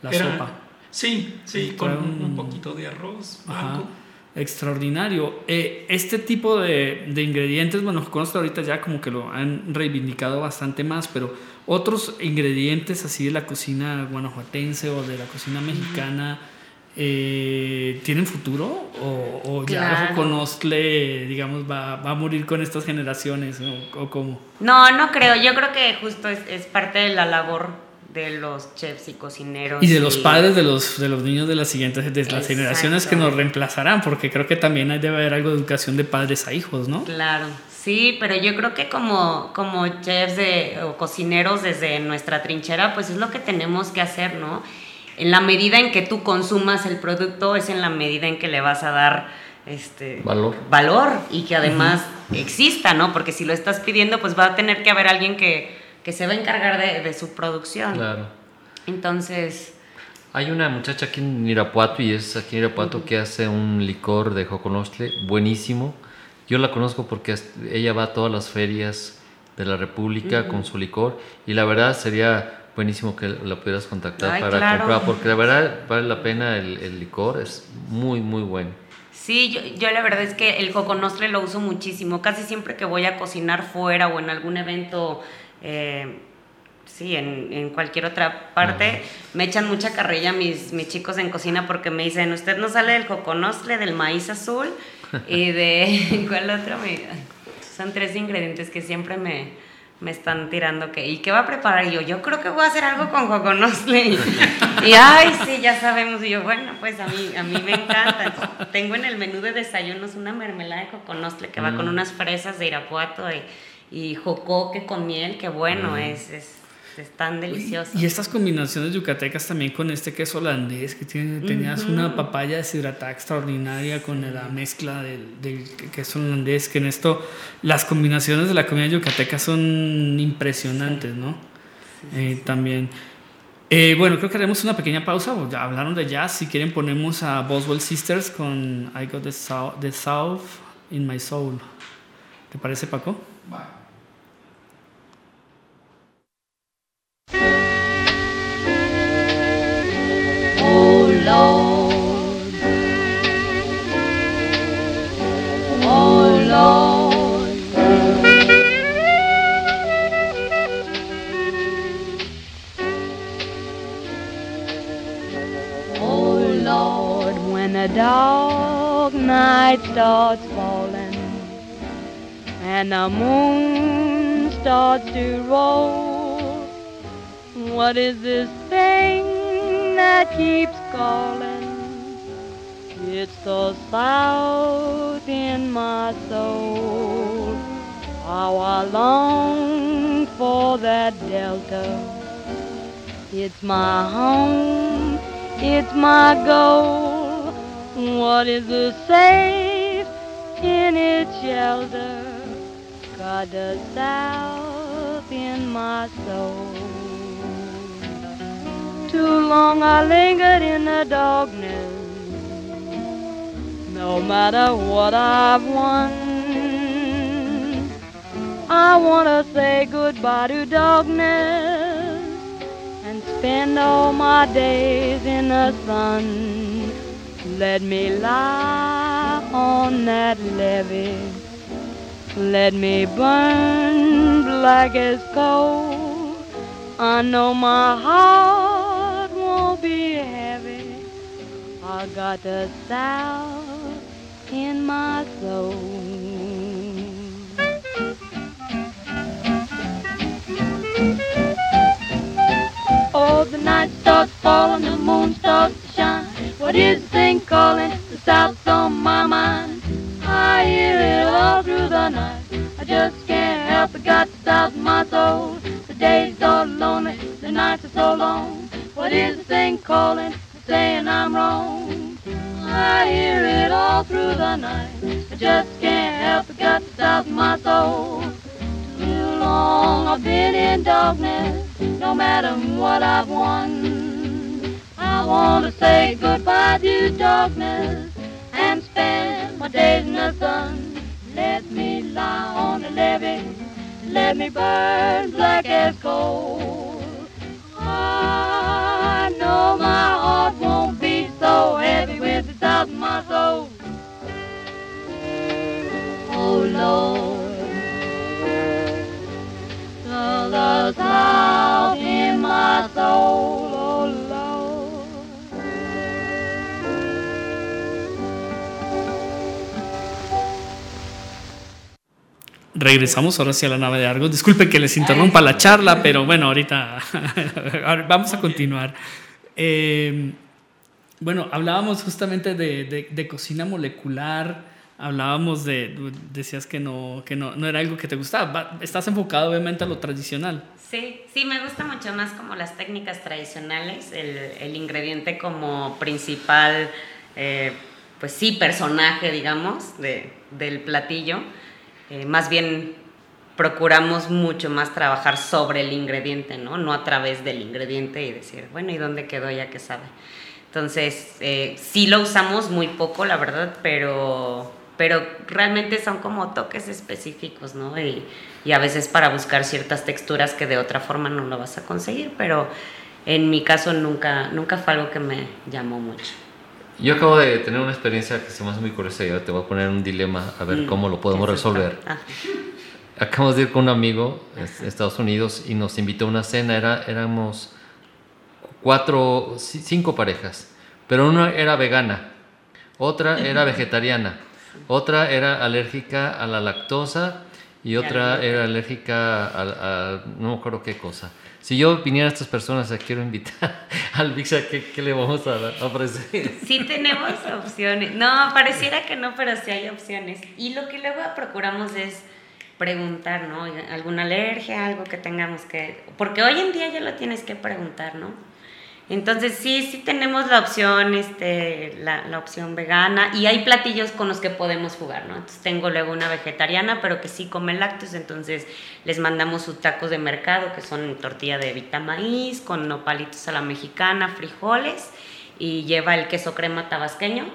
la Era- sopa. Sí, sí, Y con un, un- poquito de arroz Ajá, blanco. Extraordinario. Eh, este tipo de, de ingredientes, bueno, conozco ahorita ya como que lo han reivindicado bastante más, pero otros ingredientes así de la cocina guanajuatense o de la cocina mexicana, eh, ¿tienen futuro? ¿O, o ya Claro. Joconostle, digamos, va, va a morir con estas generaciones? ¿O, o cómo? No, no creo. Yo creo que justo es, es parte de la labor de los chefs y cocineros. Y de los padres de los, de los niños de las siguientes, de las Exacto. generaciones que nos reemplazarán, porque creo que también hay- debe haber algo de educación de padres a hijos, ¿no? Claro, sí, pero yo creo que como, como chefs de, o cocineros desde nuestra trinchera, pues es lo que tenemos que hacer, ¿no? En la medida en que tú consumas el producto, es en la medida en que le vas a dar este Valor. valor y que además exista, ¿no? Porque si lo estás pidiendo, pues va a tener que haber alguien que, que se va a encargar de, de su producción. Claro. Entonces, Hay una muchacha aquí en Irapuato y es aquí en Irapuato que hace un licor de joconostle buenísimo. Yo la conozco porque ella va a todas las ferias de la República con su licor y la verdad sería buenísimo que la pudieras contactar Ay, para claro. comprar porque la verdad vale la pena el, el licor, es muy muy bueno. Sí, yo, yo la verdad es que el coconostre lo uso muchísimo. Casi siempre que voy a cocinar fuera o en algún evento, eh, sí, en, en cualquier otra parte, me echan mucha carrilla mis, mis chicos en cocina porque me dicen, usted no sale del coconostre, del maíz azul y de... ¿Cuál otro? Me- son tres ingredientes que siempre me, me están tirando que ¿y qué va a preparar? Y yo, yo creo que voy a hacer algo con coconostle. Y, y, ay, sí, ya sabemos. Y yo, bueno, pues a mí, a mí me encanta. Entonces, tengo en el menú de desayunos una mermelada de coconostle que va con unas fresas de Irapuato y, y jocoque con miel, que bueno, es, es, es tan delicioso. Y estas combinaciones yucatecas también con este queso holandés, que tiene, tenías una papaya deshidratada extraordinaria con la mezcla del, del queso holandés, que en esto las combinaciones de la comida yucateca son impresionantes, ¿no? Eh, también. Eh, bueno, creo que haremos una pequeña pausa. Ya hablaron de jazz. Si quieren, ponemos a Boswell Sisters con I Got the South, the South in My Soul. ¿Te parece, Paco? Oh Lord, oh Lord. Oh Lord, when a dark night starts falling and the moon starts to roll, what is this thing that keeps calling? It's the south in my soul. How I long for that delta. It's my home, it's my goal. What is the safe in its shelter? Got the south in my soul. Too long I lingered in the darkness. No matter what I've won, I wanna say goodbye to darkness and spend all my days in the sun. Let me lie on that levee. Let me burn black as coal I know my heart I got the south in my soul. Oh, the night starts falling, the moon starts to shine. What is the thing calling? The south's on my mind. I hear it all through the night. I just can't help it, got the south in my soul. The days are lonely, the nights are so long. What is the thing calling? Saying I'm wrong. I hear it all through the night. I just can't help it, got the south in my soul. Too long I've been in darkness, no matter what I've won. I want to say goodbye to darkness and spend my days in the sun. Let me lie on the levee, let me burn black as coal. Regresamos ahora hacia la nave de Argos. Disculpe que les interrumpa la charla, pero bueno, ahorita vamos a continuar. Eh, bueno, hablábamos justamente de, cocina molecular, hablábamos de, decías que no, que no, no era algo que te gustaba. Estás enfocado obviamente a lo tradicional. Sí, sí, me gusta mucho más como las técnicas tradicionales, el, el ingrediente como principal, eh, pues sí, personaje, digamos, de, del platillo. Eh, más bien procuramos mucho más trabajar sobre el ingrediente, ¿no? No a través del ingrediente y decir, bueno, ¿y dónde quedó ya que sabe? Entonces, eh, sí lo usamos muy poco, la verdad, pero, pero realmente son como toques específicos, ¿no? Y, y a veces para buscar ciertas texturas que de otra forma no lo vas a conseguir, pero en mi caso nunca, nunca fue algo que me llamó mucho. Yo acabo de tener una experiencia que se me hace muy curiosa y ahora te voy a poner un dilema a ver Mm, cómo lo podemos resolver. Ah, Acabamos de ir con un amigo Estados Unidos y nos invitó a una cena. Era, éramos cuatro, ci- cinco parejas, pero una era vegana, otra era vegetariana, otra era alérgica a la lactosa y otra era alérgica a, a- no me acuerdo qué cosa. Si yo viniera a estas personas, a quiero invitar al Vixa, ¿qué, qué le vamos a a ofrecer? Sí tenemos opciones. No, pareciera que no, pero sí hay opciones. Y lo que luego procuramos es preguntar, ¿no? ¿Alguna alergia, algo que tengamos que... Porque hoy en día ya lo tienes que preguntar, ¿no? Entonces sí, sí tenemos la opción, este, la, la opción vegana y hay platillos con los que podemos jugar, ¿no? Entonces tengo luego una vegetariana, pero que sí come lácteos, entonces les mandamos sus tacos de mercado, que son tortilla de vita maíz, con nopalitos a la mexicana, frijoles y lleva el queso crema tabasqueño.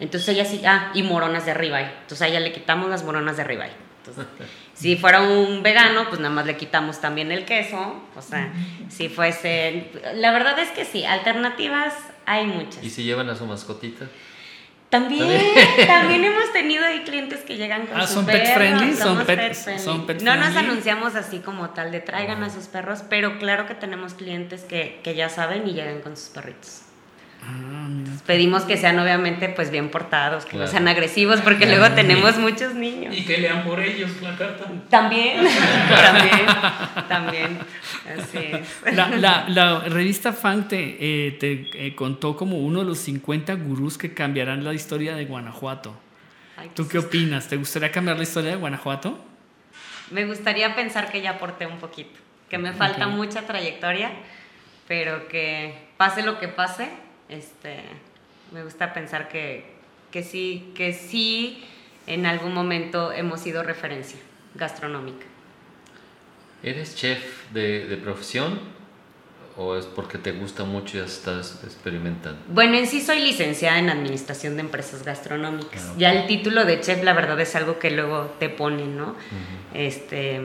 Entonces ella sí, ah, y moronas de ribeye. Entonces a ella le quitamos las moronas de ribeye. Entonces, si fuera un vegano, pues nada más le quitamos también el queso. O sea, si fuese... La verdad es que sí, alternativas hay muchas. ¿Y si llevan a su mascotita? También, también hemos tenido ahí clientes que llegan con Ah, sus ¿son pet perros, friendly? ¿Son somos pet- pet friendly. son pet no nos friendly? anunciamos así como tal de traigan a sus perros, pero claro que tenemos clientes que, que ya saben y llegan con sus perritos. Ah. Pedimos que sean obviamente pues bien portados, que no sean agresivos, porque luego tenemos muchos niños. Y que lean por ellos la carta. También, también, también, así es. La, la- la revista Fang te, eh, te eh, contó como uno de los 50 gurús que cambiarán la historia de Guanajuato. Ay, ¿Tú qué opinas? ¿Te gustaría cambiar la historia de Guanajuato? Me gustaría pensar que ya aporté un poquito, que me falta mucha trayectoria, pero que pase lo que pase, este, me gusta pensar que, que sí, que sí en algún momento hemos sido referencia gastronómica. ¿Eres chef de, de profesión o es porque te gusta mucho y ya estás experimentando? Bueno, en sí soy licenciada en Administración de Empresas Gastronómicas. Ah. Ya el título de chef, la verdad, es algo que luego te ponen, ¿no? Este,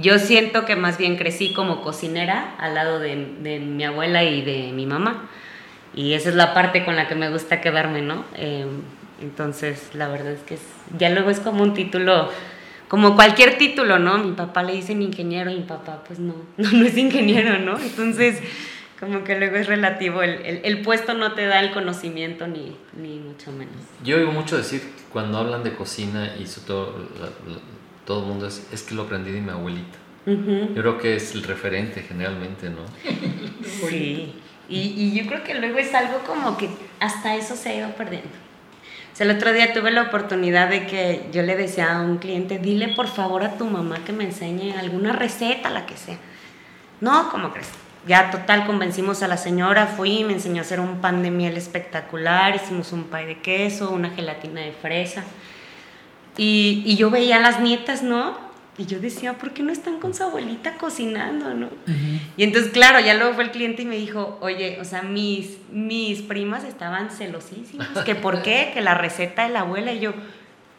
yo siento que más bien crecí como cocinera al lado de, de mi abuela y de mi mamá. Y esa es la parte con la que me gusta quedarme, ¿no? Eh, entonces, la verdad es que es- ya luego es como un título como cualquier título, ¿no? Mi papá le dicen ingeniero y mi papá, pues no, no, no es ingeniero, ¿no? Entonces, como que luego es relativo, el, el, el puesto no te da el conocimiento ni, ni mucho menos. Yo oigo mucho decir cuando hablan de cocina y todo, la- la- todo el mundo es, es que lo aprendí de mi abuelita. Yo creo que es el referente generalmente, ¿no? Sí, y, yo creo que luego es algo como que hasta eso se ha ido perdiendo. O sea, el otro día tuve la oportunidad de que yo le decía a un cliente, dile por favor a tu mamá que me enseñe alguna receta, la que sea. No, ¿cómo crees? Ya total convencimos a la señora, fui, me enseñó a hacer un pan de miel espectacular, hicimos un pay de queso, una gelatina de fresa. Y, y yo veía a las nietas, ¿no? Y yo decía, ¿por qué no están con su abuelita cocinando, no? Y entonces, claro, ya luego fue el cliente y me dijo, oye, o sea, mis, mis primas estaban celosísimas, que por qué, que la receta de la abuela, y yo,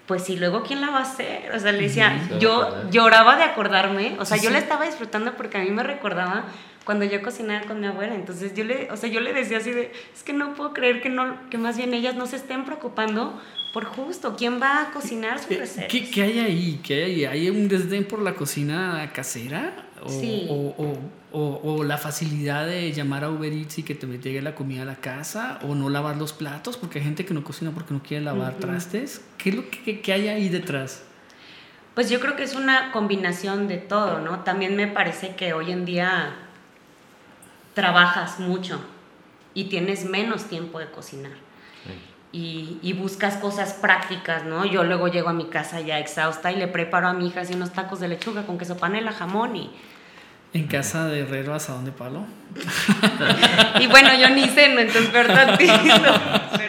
pues sí, luego quién la va a hacer, o sea, le decía, yo lloraba de acordarme, o sea, Sí, yo sí. la estaba disfrutando porque a mí me recordaba cuando yo cocinaba con mi abuela, entonces yo le, o sea, yo le decía así de, es que no puedo creer que no, que más bien ellas no se estén preocupando por justo, ¿quién va a cocinar sus recetas? ¿Qué, qué hay ahí? ¿Qué hay? ¿Hay un desdén por la cocina casera? ¿O, Sí. o, o- o- la facilidad de llamar a Uber Eats y que te llegue la comida a la casa? ¿O no lavar los platos? Porque hay gente que no cocina porque no quiere lavar Ujú. trastes. ¿Qué es lo que, qué hay ahí detrás? Pues yo creo que es una combinación de todo, ¿no? También me parece que hoy en día trabajas mucho y tienes menos tiempo de cocinar. Y, y buscas cosas prácticas, ¿no? Yo luego llego a mi casa ya exhausta y le preparo a mi hija así unos tacos de lechuga con queso panela, jamón y... En casa de Herrero, ¿asadón de palo? Y bueno, yo ni ceno, entonces ver tantito, ver tantito.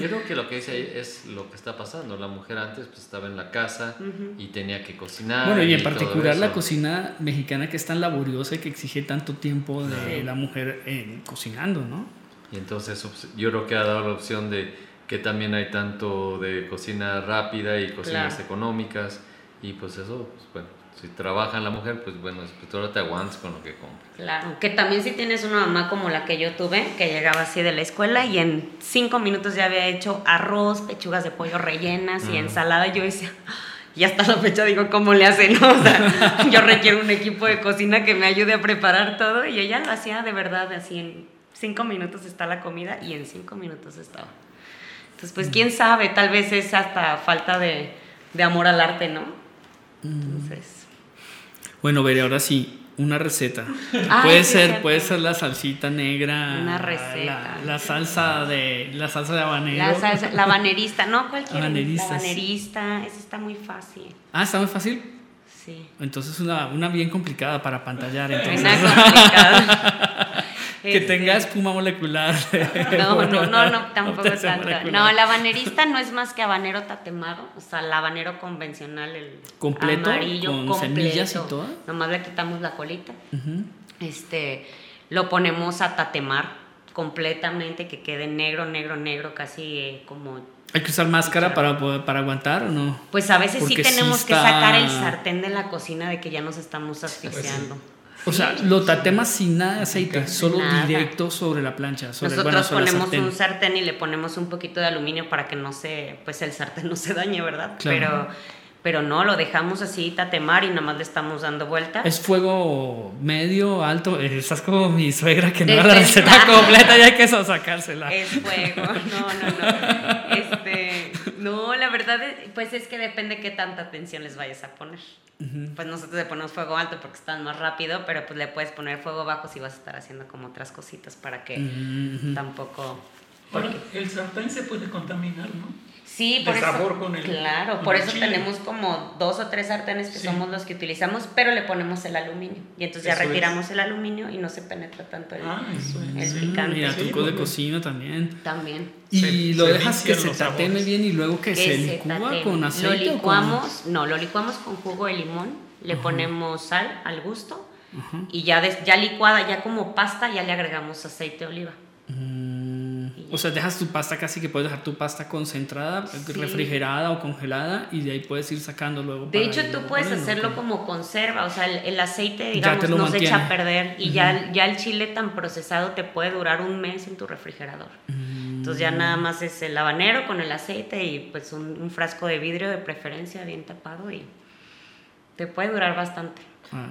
Yo creo que lo que dice ahí es lo que está pasando. La mujer antes pues, estaba en la casa y tenía que cocinar. Bueno, y en todo particular la cocina mexicana que es tan laboriosa y que exige tanto tiempo de la mujer eh, cocinando, ¿no? Y entonces yo creo que ha dado la opción de que también hay tanto de cocina rápida y cocinas Claro. económicas. Y pues eso, pues, bueno, si trabaja la mujer, pues bueno, pues, tú ahora te aguantas con lo que compras. Claro, que también si tienes una mamá como la que yo tuve, que llegaba así de la escuela y en cinco minutos ya había hecho arroz, pechugas de pollo rellenas y ensalada, yo decía, y hasta la fecha digo, ¿cómo le hacen? O sea, yo requiero un equipo de cocina que me ayude a preparar todo y ella lo hacía de verdad, así en cinco minutos está la comida y en cinco minutos estaba. Entonces, pues quién sabe, tal vez es hasta falta de, de amor al arte, ¿no? Entonces... Bueno, veré ahora sí, una receta. Ay, puede sí, ser, puede ser la salsita negra. Una receta. La, la salsa de la salsa de habanero. La, salsa, la banerista, no cualquiera. Habanerista, La sí. banerista, esa está muy fácil. Ah, está muy fácil. Sí. Entonces una, una bien complicada para pantallar. Entonces. Una complicada. que tenga espuma molecular. No, no, no, no, tampoco tanto. No, la habanerista no es más que habanero tatemado, o sea, el habanero convencional, el ¿Completo? amarillo ¿Con completo. semillas y todo? Nomás le quitamos la colita. Este, lo ponemos a tatemar completamente, que quede negro, negro, negro, casi eh, como Hay que usar máscara para, para aguantar o no. Pues a veces Porque sí sí tenemos que sacar el sartén de la cocina de que ya nos estamos asfixiando. O sea, lo tatemas sin nada de aceite, solo Nada. directo sobre la plancha. Sobre, Nosotros bueno, ponemos sartén. un sartén y le ponemos un poquito de aluminio para que no se, pues el sartén no se dañe, ¿verdad? Claro. Pero, pero no, lo dejamos así tatemar y nomás le estamos dando vuelta. Es fuego medio, alto. eh, Estás como mi suegra que no la receta completa y hay que sacársela. Es fuego, no, no, no. Este, no, la verdad, es- pues es que depende qué tanta atención les vayas a poner. Pues nosotros le ponemos fuego alto porque están más rápido, pero pues le puedes poner fuego bajo si vas a estar haciendo como otras cositas para que tampoco... Ahora, el sartén se puede contaminar, ¿no? Sí, de por eso. sabor con el- claro, con por el eso chile. tenemos como dos o tres sartenes que Sí. somos los que utilizamos, pero le ponemos el aluminio. Y entonces ya Eso es. retiramos el aluminio y no se penetra tanto el, Ah, eso es. el Sí, picante. Mira, Sí, trucos de porque- cocina también. También. Y Se- lo se dejas que se sabores. bien y luego que, se Que licúa tateme. con aceite. Lo o con- licuamos, no, lo licuamos con jugo de limón, le ponemos sal al gusto y ya, des- ya licuada, ya como pasta, ya le agregamos aceite de oliva. Mm, o sea, dejas tu pasta casi que puedes dejar tu pasta concentrada, Sí. refrigerada o congelada y de ahí puedes ir sacando luego. De hecho, tú puedes poniendo, hacerlo ¿o como conserva, o sea, el, el aceite, digamos, no se echa a perder y ya, ya el chile tan procesado te puede durar un mes en tu refrigerador. Entonces ya nada más es el habanero con el aceite y pues un, un frasco de vidrio de preferencia bien tapado y, te puede durar bastante. Ah.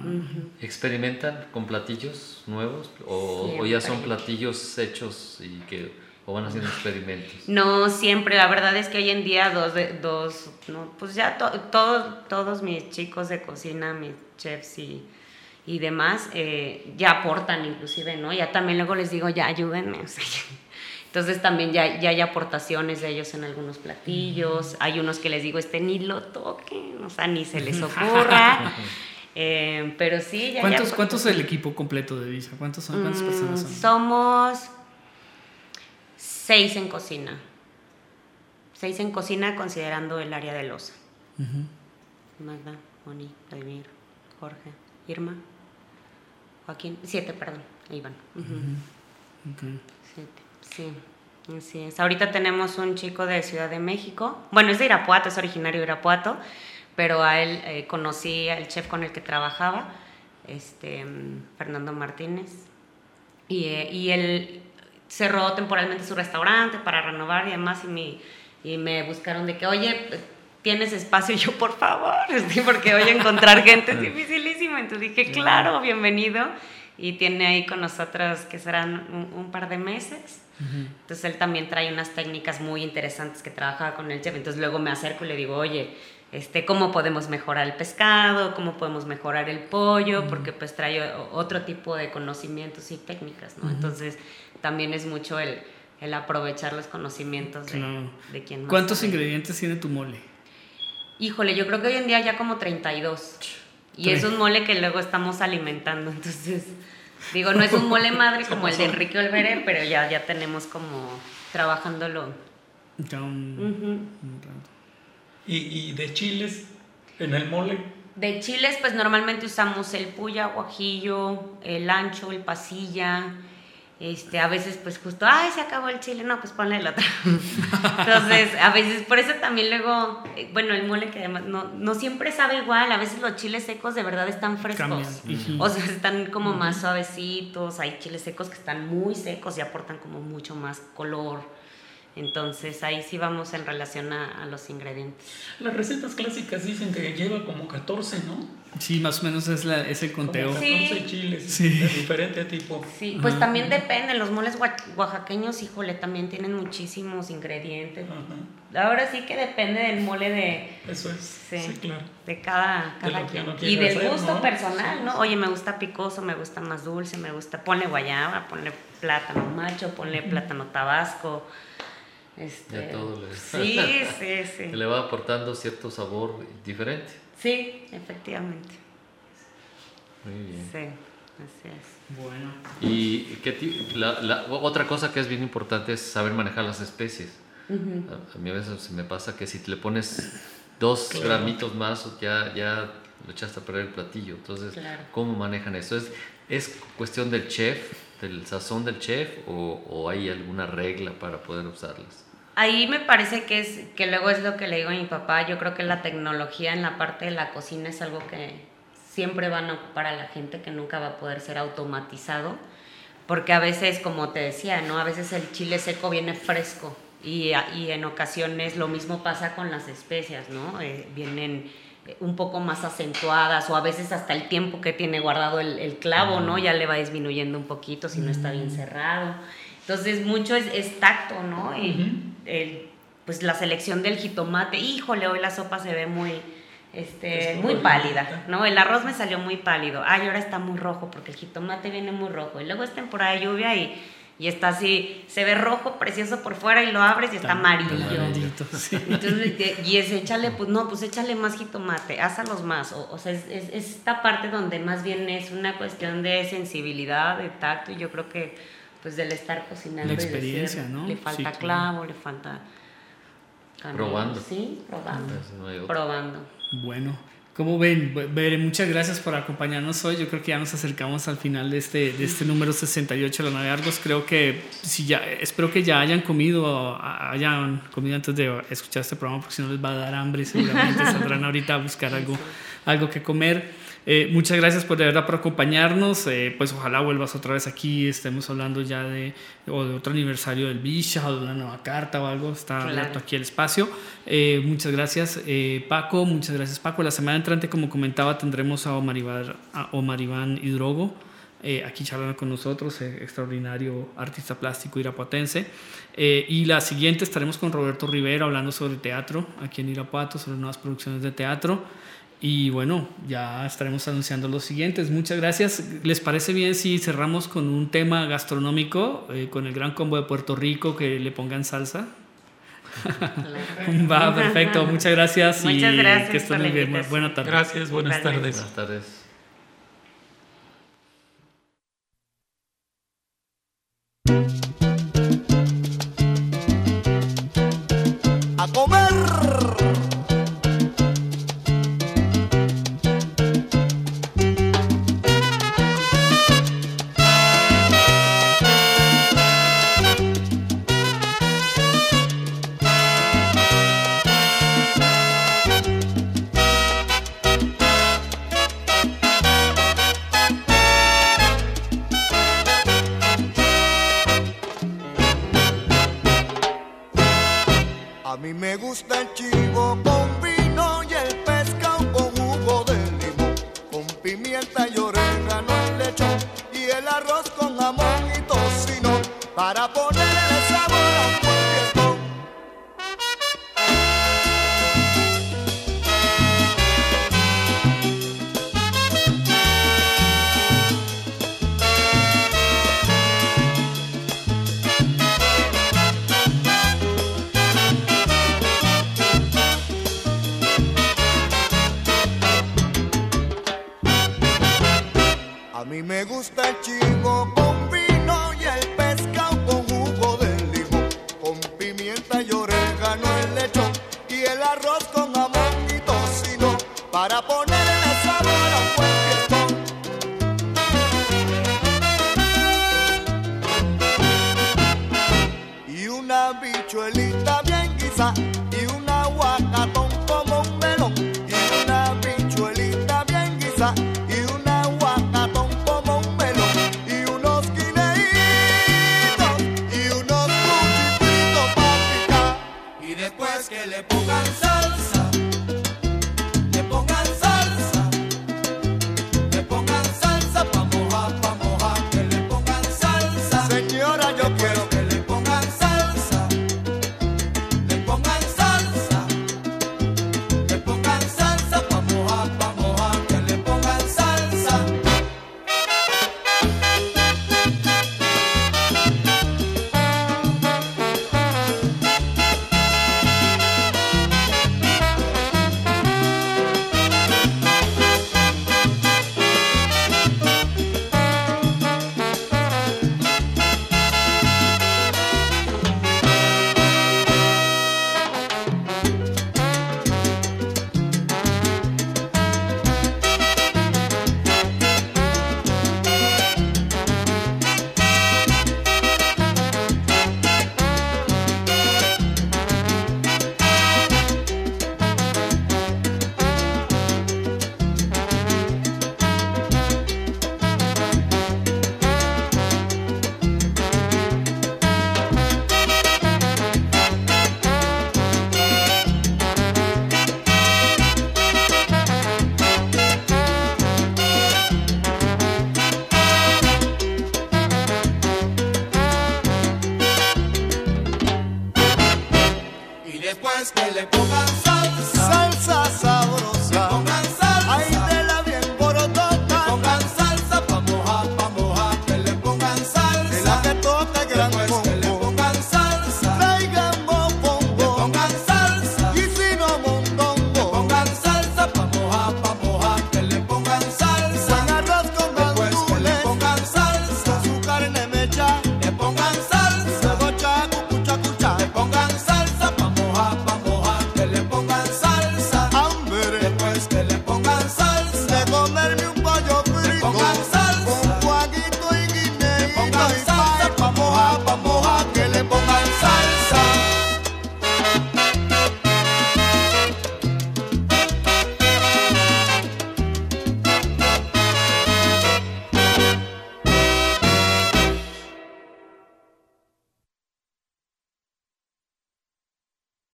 ¿Experimentan con platillos nuevos o, o ya son platillos hechos y que o van haciendo experimentos? No siempre, la verdad es que hoy en día dos, de, dos no, pues ya to- todos, todos mis chicos de cocina, mis chefs y, y demás, eh, ya aportan inclusive, ¿no? Ya también luego les digo, ya ayúdenme, o sea, ya. Entonces también ya, ya hay aportaciones de ellos en algunos platillos, hay unos que les digo, este ni lo toquen, o sea, ni se les ocurra, Eh, pero sí, ya... ¿Cuántos, ya ¿Cuántos es el equipo completo de Visa? ¿Cuántos son? ¿Cuántas Mm, personas son? Somos seis en cocina. Seis en cocina considerando el área de losa. Magda, Moni, Vladimir, Jorge, Irma, Joaquín. Siete, perdón. Van. Ujú. Ok. Siete, sí. Así es. Ahorita tenemos un chico de Ciudad de México. Bueno, es de Irapuato, es originario de Irapuato, pero a él eh, conocí al chef con el que trabajaba, este, mm, Fernando Martínez. Y, eh, y él cerró temporalmente su restaurante para renovar y demás, y, mi- y me buscaron de que, oye, ¿tienes espacio? Y yo, por favor, sí, porque hoy encontrar gente es dificilísimo. Entonces dije, claro, bienvenido. Y tiene ahí con nosotros que serán un, un par de meses. Entonces él también trae unas técnicas muy interesantes que trabajaba con el chef. Entonces luego me acerco y le digo, oye, este, ¿cómo podemos mejorar el pescado? ¿Cómo podemos mejorar el pollo? Porque pues trae otro tipo de conocimientos y técnicas, ¿no? Entonces también es mucho el, el aprovechar los conocimientos de, Claro. de quien más ¿Cuántos sabe. ingredientes tiene tu mole? Híjole, yo creo que hoy en día ya como 32. Y es Tre- un mole que luego estamos alimentando, entonces digo, no es un mole madre como el de Enrique Olvere, pero ya, ya tenemos como trabajándolo. Ya un- rato. Y, y de chiles en el mole. De chiles, pues normalmente usamos el puya, guajillo, el ancho, el pasilla. Este, a veces, pues justo, ay, se acabó el chile, no, pues ponle el otro. Entonces, a veces, por eso también luego, eh, bueno, el mole que además no, no siempre sabe igual, a veces los chiles secos de verdad están frescos. O sea, están como más suavecitos, hay chiles secos que están muy secos y aportan como mucho más color. Entonces, ahí sí vamos en relación a, a los ingredientes. Las recetas clásicas dicen que lleva como 14, ¿no? Sí, más o menos es, la, es el Como conteo. 14 Sí. chiles Sí. de diferente tipo. Sí, pues también depende. Los moles oa- oaxaqueños, híjole, también tienen muchísimos ingredientes. Ajá. Ahora sí que depende del mole de, Eso es. sí, Sí, claro. de cada, quien. Y del hacer, gusto ¿no? personal, Sí, ¿no? Oye, me gusta picoso, me gusta más dulce, me gusta. Ponle guayaba, ponle plátano macho, ponle plátano tabasco. Este, Ya todo le- Sí, sí, Que sí. le va aportando cierto sabor diferente. Sí, efectivamente. Muy bien. Sí, así es. Bueno. Y qué ti- la- la- otra cosa que es bien importante es saber manejar las especies. a, a mí a veces se me pasa que si le pones dos Claro. gramitos más, ya, ya lo echaste a perder el platillo. Entonces, Claro. ¿cómo manejan eso? ¿Es, ¿Es cuestión del chef, del sazón del chef, o, o hay alguna regla para poder usarlas? Ahí me parece que es que luego es lo que le digo a mi papá, yo creo que la tecnología en la parte de la cocina es algo que siempre van a ocupar a la gente, que nunca va a poder ser automatizado, porque a veces, como te decía, ¿no? A veces el chile seco viene fresco y, y en ocasiones lo mismo pasa con las especias, ¿no? Eh, vienen eh, un poco más acentuadas o a veces hasta el tiempo que tiene guardado el, el clavo, ¿no? Ya le va disminuyendo un poquito si no está bien cerrado. Entonces, mucho es, es tacto, ¿no? Y el- pues la selección del jitomate. Híjole, hoy la sopa se ve muy, este, Es muy pálida. ¿no? El arroz me salió muy pálido. Ay, ahora está muy rojo porque el jitomate viene muy rojo. Y luego es temporada de lluvia y, y está así, se ve rojo, precioso por fuera y lo abres y está amarillo. Amarillo, sí. Entonces, y es échale, pues no, pues échale más jitomate, házalos más. O, o sea, es, es- es esta parte donde más bien es una cuestión de sensibilidad, de tacto, y yo creo que pues del estar cocinando. La y decir, experiencia, ¿no? Le Sí, falta claro. clavo, le falta. canela. Probando. Sí, probando. No. Probando. Bueno, como ven, Be- Bere, muchas gracias por acompañarnos hoy. Yo creo que ya nos acercamos al final de este, de este número 68 de la Nave Argos. Creo que si ya, espero que ya hayan comido, hayan comido antes de escuchar este programa, porque si no les va a dar hambre, seguramente saldrán ahorita a buscar algo, algo que comer. Eh, muchas gracias por de verdad por acompañarnos. Eh, pues ojalá vuelvas otra vez aquí. Estemos hablando ya de, o de otro aniversario del Bisha o de una nueva carta o algo. Está Claro. abierto aquí el espacio. Eh, muchas gracias, eh, Paco. Muchas gracias, Paco. La semana entrante, como comentaba, tendremos a Omar Iván, a Omar Iván Hidrogo, eh, aquí charlando con nosotros, eh, extraordinario artista plástico irapuatense. Eh, y la siguiente estaremos con Roberto Rivera hablando sobre teatro aquí en Irapuato, sobre nuevas producciones de teatro. Y bueno, ya estaremos anunciando los siguientes. Muchas gracias. ¿Les parece bien si cerramos con un tema gastronómico, con el gran combo de Puerto Rico, que le pongan salsa? Va, perfecto. Muchas gracias. Muchas gracias Que estén muy bien. Buenas tardes. Gracias, buenas tardes. Buenas tardes. a comer. A mí me gusta el chivo con vino y el pescado con jugo de limón, con pimienta y orégano el lechón y el arroz con jamón y tocino para ponerle mí me gusta